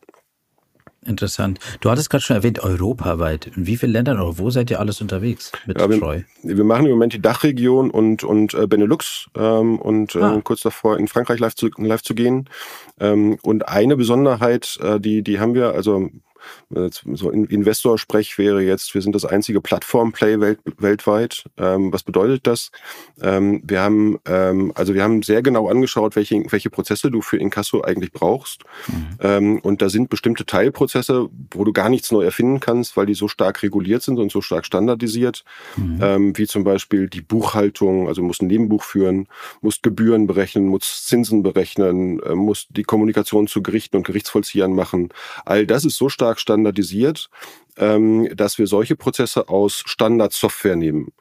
Interessant. Du hattest gerade schon erwähnt, europaweit. In wie vielen Ländern oder wo seid ihr alles unterwegs mit ja, wir, Troy? Wir machen im Moment die Dachregion und, und äh, Benelux ähm, und äh, ah. kurz davor in Frankreich live zu, live zu gehen. Ähm, und eine Besonderheit, äh, die, die haben wir, also so Investor-Sprech wäre jetzt, wir sind das einzige Plattform-Play welt, weltweit. Ähm, was bedeutet das? Ähm, wir haben, ähm, also wir haben sehr genau angeschaut, welche, welche Prozesse du für Inkasso eigentlich brauchst. Mhm. Ähm, und da sind bestimmte Teilprozesse, wo du gar nichts neu erfinden kannst, weil die so stark reguliert sind und so stark standardisiert, mhm. Ähm, wie zum Beispiel die Buchhaltung, also du musst ein Nebenbuch führen, musst Gebühren berechnen, musst Zinsen berechnen, äh, musst die Kommunikation zu Gerichten und Gerichtsvollziehern machen. All das ist so stark stark standardisiert, ähm, dass wir solche Prozesse aus Standardsoftware nehmen.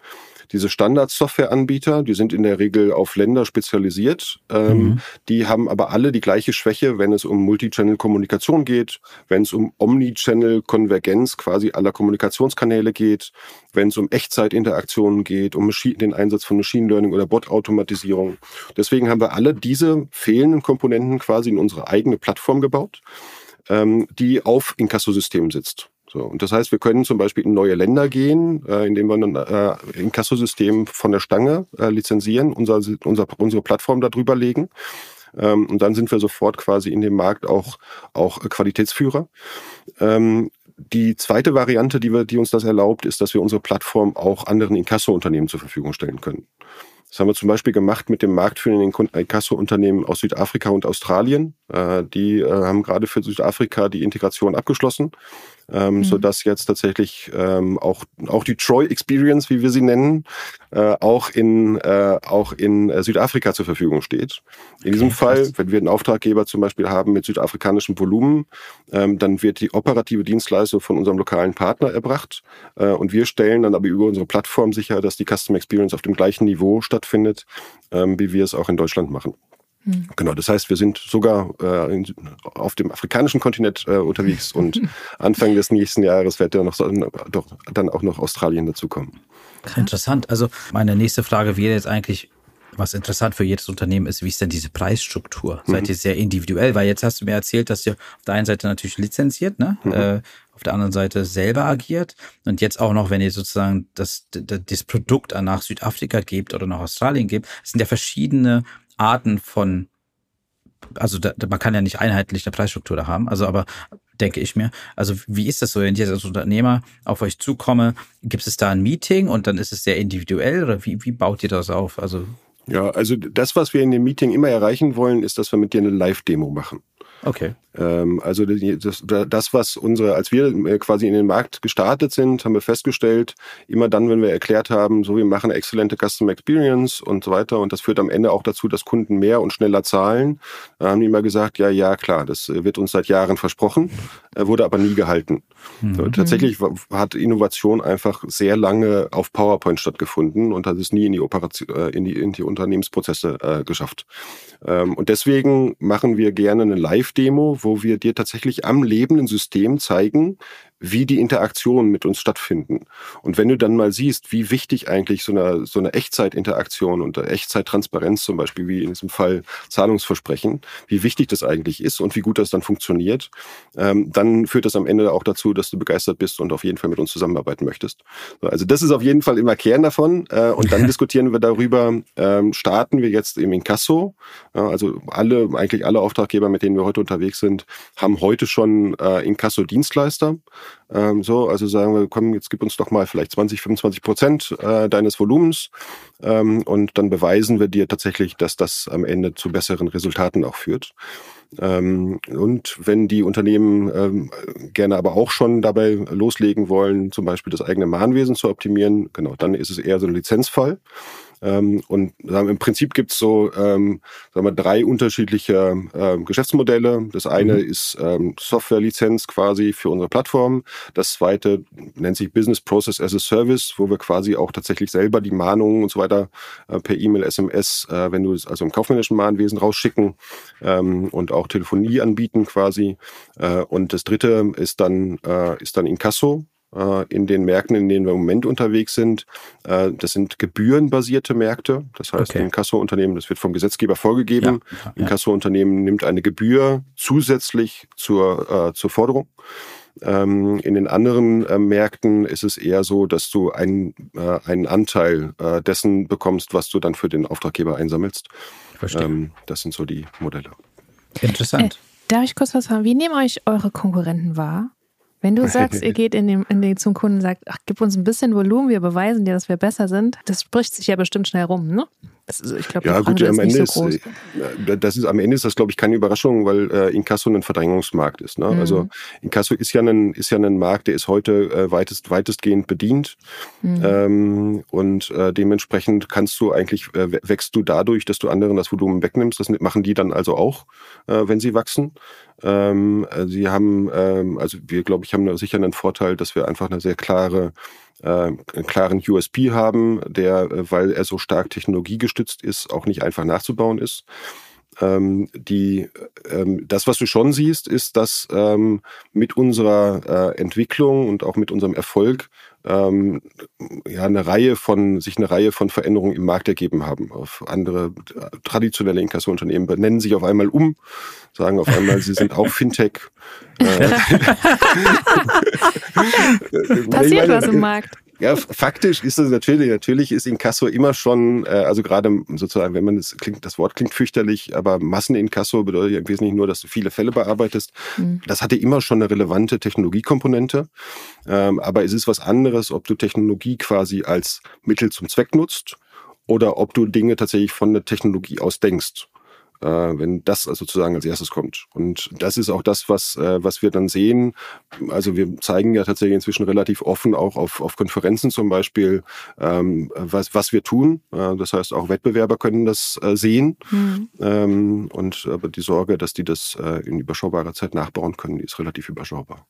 Diese Standard-Software-Anbieter, die sind in der Regel auf Länder spezialisiert. Ähm, mhm. Die haben aber alle die gleiche Schwäche, wenn es um Multichannel-Kommunikation geht, wenn es um Omnichannel-Konvergenz quasi aller Kommunikationskanäle geht, wenn es um Echtzeitinteraktionen geht, um Machine, den Einsatz von Machine Learning oder Bot-Automatisierung. Deswegen haben wir alle diese fehlenden Komponenten quasi in unsere eigene Plattform gebaut ähm, die auf Inkassosystemen sitzt. So, und das heißt, wir können zum Beispiel in neue Länder gehen, äh, indem wir ein äh, Inkassosystem von der Stange äh, lizenzieren, unser, unser, unsere Plattform darüber legen. Ähm, und dann sind wir sofort quasi in dem Markt auch, auch Qualitätsführer. Ähm, die zweite Variante, die, wir, die uns das erlaubt, ist, dass wir unsere Plattform auch anderen Inkasso-Unternehmen zur Verfügung stellen können. Das haben wir zum Beispiel gemacht mit dem marktführenden Inkasso-Unternehmen aus Südafrika und Australien. Äh, die äh, haben gerade für Südafrika die Integration abgeschlossen ähm, mhm. sodass jetzt tatsächlich ähm, auch, auch die Troy Experience, wie wir sie nennen, äh, auch in, auch in Südafrika zur Verfügung steht. In diesem okay, Fall, wenn wir einen Auftraggeber zum Beispiel haben mit südafrikanischem Volumen, ähm, dann wird die operative Dienstleistung von unserem lokalen Partner erbracht und wir stellen dann aber über unsere Plattform sicher, dass die Custom Experience auf dem gleichen Niveau stattfindet, ähm, wie wir es auch in Deutschland machen. Hm. Genau, das heißt, wir sind sogar äh, auf dem afrikanischen Kontinent äh, unterwegs und Anfang des nächsten Jahres wird ja noch doch, dann auch noch Australien dazukommen. Interessant. Also meine nächste Frage wäre jetzt eigentlich, was interessant für jedes Unternehmen ist, wie ist denn diese Preisstruktur? Mhm. Seid ihr sehr individuell? Weil jetzt hast du mir erzählt, dass ihr auf der einen Seite natürlich lizenziert, ne? Mhm. Äh, auf der anderen Seite selber agiert und jetzt auch noch, wenn ihr sozusagen das, das, das Produkt nach Südafrika gebt oder nach Australien gebt, sind ja verschiedene Arten von also da, man kann ja nicht einheitlich eine Preisstruktur da haben, also aber denke ich mir. Also wie ist das so, wenn ich jetzt als Unternehmer auf euch zukomme, gibt es da ein Meeting und dann ist es sehr individuell oder wie, wie baut ihr das auf? Also ja, also das, was wir in dem Meeting immer erreichen wollen, ist, dass wir mit dir eine Live-Demo machen. Okay. Ähm, also das, das, was unsere, als wir äh, quasi in den Markt gestartet sind, haben wir festgestellt, immer dann, wenn wir erklärt haben, so wir machen eine exzellente Customer Experience und so weiter und das führt am Ende auch dazu, dass Kunden mehr und schneller zahlen, da haben die immer gesagt, ja, ja, klar, das wird uns seit Jahren versprochen, äh, wurde aber nie gehalten. Mhm. Tatsächlich hat Innovation einfach sehr lange auf PowerPoint stattgefunden und hat es nie in die Operation, äh, in die, in die Unternehmensprozesse äh, geschafft. Ähm, und deswegen machen wir gerne eine Live-Demo, wo wir dir tatsächlich am lebenden System zeigen, wie die Interaktionen mit uns stattfinden. Und wenn du dann mal siehst, wie wichtig eigentlich so eine, so eine Echtzeitinteraktion und Echtzeittransparenz zum Beispiel, wie in diesem Fall Zahlungsversprechen, wie wichtig das eigentlich ist und wie gut das dann funktioniert, ähm, dann führt das am Ende auch dazu, dass du begeistert bist und auf jeden Fall mit uns zusammenarbeiten möchtest. Also das ist auf jeden Fall immer Kern davon. Äh, und dann diskutieren wir darüber, ähm, starten wir jetzt im Inkasso. Ja, also alle, eigentlich alle Auftraggeber, mit denen wir heute unterwegs sind, haben heute schon äh, Inkasso-Dienstleister. Ähm, so, also sagen wir, komm, jetzt gib uns doch mal vielleicht 20, 25 Prozent äh, deines Volumens ähm, und dann beweisen wir dir tatsächlich, dass das am Ende zu besseren Resultaten auch führt. Ähm, und wenn die Unternehmen ähm, gerne aber auch schon dabei loslegen wollen, zum Beispiel das eigene Mahnwesen zu optimieren, genau, dann ist es eher so ein Lizenzfall. Ähm, und sagen, im Prinzip gibt es so ähm, sagen wir, drei unterschiedliche ähm, Geschäftsmodelle. Das eine mhm. ist ähm, Softwarelizenz quasi für unsere Plattform. Das zweite nennt sich Business Process as a Service, wo wir quasi auch tatsächlich selber die Mahnungen und so weiter äh, per E-Mail, SMS, äh, wenn du es also im kaufmännischen Mahnwesen rausschicken ähm, und auch Telefonie anbieten quasi. Äh, und das dritte ist dann, äh, ist dann Inkasso in den Märkten, in denen wir im Moment unterwegs sind. Äh, das sind gebührenbasierte Märkte. Das heißt, okay. ein Kassounternehmen, das wird vom Gesetzgeber vorgegeben. Ja, ja. Ein Kassounternehmen nimmt eine Gebühr zusätzlich zur, äh, zur Forderung. Ähm, in den anderen äh, Märkten ist es eher so, dass du einen, äh, einen Anteil äh, dessen bekommst, was du dann für den Auftraggeber einsammelst. Verstehe. Ähm, das sind so die Modelle. Interessant. darf ich kurz was fragen? Wie nehmen euch eure Konkurrenten wahr? Wenn du sagst, ihr geht in den, in den, zum Kunden und sagt, ach, gib uns ein bisschen Volumen, wir beweisen dir, dass wir besser sind, das spricht sich ja bestimmt schnell rum, ne? Das ist, ich glaube, ja, gut, am Ende ist, so ist äh, das ist am Ende ist das, glaube ich, keine Überraschung, weil äh, Inkasso ein Verdrängungsmarkt ist. Ne? Mhm. Also Inkasso ist ja ein ist ja ein Markt, der ist heute äh, weitest weitestgehend bedient mhm. ähm, und äh, dementsprechend kannst du eigentlich äh, wächst du dadurch, dass du anderen das Volumen wegnimmst. Das machen die dann also auch, äh, wenn sie wachsen. Ähm, äh, sie haben, ähm, also wir glaube ich haben sicher einen Vorteil, dass wir einfach eine sehr klare äh, einen klaren USP haben, der, äh, weil er so stark technologiegestützt ist, auch nicht einfach nachzubauen ist. Ähm, die, ähm, das, was du schon siehst, ist, dass ähm, mit unserer äh, Entwicklung und auch mit unserem Erfolg ähm, ja eine Reihe von sich eine Reihe von Veränderungen im Markt ergeben haben. Auf andere äh, traditionelle Inkassounternehmen benennen sich auf einmal um, sagen auf einmal, sie sind auch Fintech. Äh, Passiert was im Markt. Ja, faktisch ist es natürlich, natürlich ist Inkasso immer schon, äh, also gerade sozusagen, wenn man das klingt, das Wort klingt fürchterlich, aber Masseninkasso bedeutet ja im Wesentlichen nur, dass du viele Fälle bearbeitest. Mhm. Das hatte immer schon eine relevante Technologiekomponente. Ähm, aber es ist was anderes, ob du Technologie quasi als Mittel zum Zweck nutzt oder ob du Dinge tatsächlich von der Technologie aus denkst äh, wenn das sozusagen als erstes kommt. Und das ist auch das, was, äh, was wir dann sehen. Also wir zeigen ja tatsächlich inzwischen relativ offen auch auf, auf Konferenzen zum Beispiel, ähm, was, was wir tun. Äh, das heißt, auch Wettbewerber können das äh, sehen. Mhm. Ähm, und aber die Sorge, dass die das äh, in überschaubarer Zeit nachbauen können, die ist relativ überschaubar.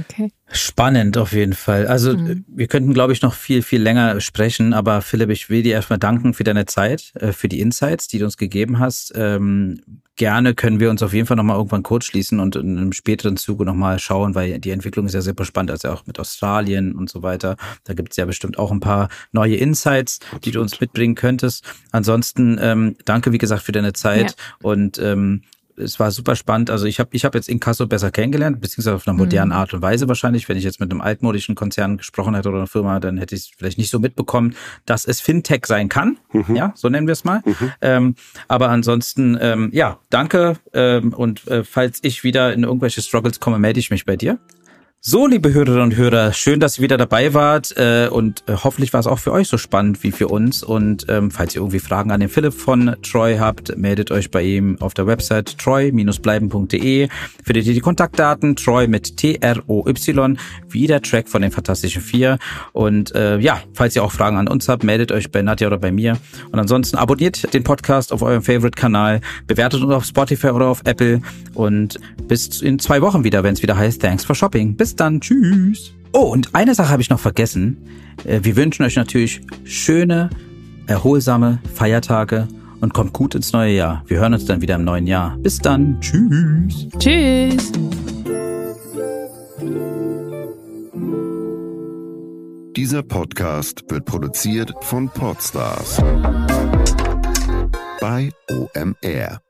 Okay. Spannend auf jeden Fall. Also mhm. wir könnten, glaube ich, noch viel, viel länger sprechen, aber Philipp, ich will dir erstmal danken für deine Zeit, äh, für die Insights, die du uns gegeben hast. Ähm, gerne können wir uns auf jeden Fall nochmal irgendwann kurz schließen und in einem späteren Zuge nochmal schauen, weil die Entwicklung ist ja super spannend, also auch mit Australien und so weiter. Da gibt es ja bestimmt auch ein paar neue Insights, die du uns mitbringen könntest. Ansonsten ähm, danke, wie gesagt, für deine Zeit ja. und ähm, es war super spannend. Also ich habe ich hab jetzt Inkasso besser kennengelernt, beziehungsweise auf einer modernen mhm. Art und Weise wahrscheinlich. Wenn ich jetzt mit einem altmodischen Konzern gesprochen hätte oder einer Firma, dann hätte ich es vielleicht nicht so mitbekommen, dass es Fintech sein kann. Mhm. Ja, so nennen wir es mal. Mhm. Ähm, aber ansonsten, ähm, ja, danke. Ähm, und äh, falls ich wieder in irgendwelche Struggles komme, melde ich mich bei dir. So, liebe Hörerinnen und Hörer, schön, dass ihr wieder dabei wart äh, und äh, hoffentlich war es auch für euch so spannend wie für uns. Und ähm, falls ihr irgendwie Fragen an den Philipp von Troy habt, meldet euch bei ihm auf der Website troy-bleiben.de. Findet ihr die Kontaktdaten, Troy mit T-R-O-Y, wie der Track von den Fantastischen Vier. Und äh, ja, falls ihr auch Fragen an uns habt, meldet euch bei Nadja oder bei mir. Und ansonsten abonniert den Podcast auf eurem Favorite-Kanal, bewertet uns auf Spotify oder auf Apple und bis in zwei Wochen wieder, wenn es wieder heißt Thanks for Shopping. Bis dann. Tschüss. Oh, und eine Sache habe ich noch vergessen. Äh, wir wünschen euch natürlich schöne, erholsame Feiertage und kommt gut ins neue Jahr. Wir hören uns dann wieder im neuen Jahr. Bis dann. Tschüss. Tschüss. Dieser Podcast wird produziert von Podstars bei OMR.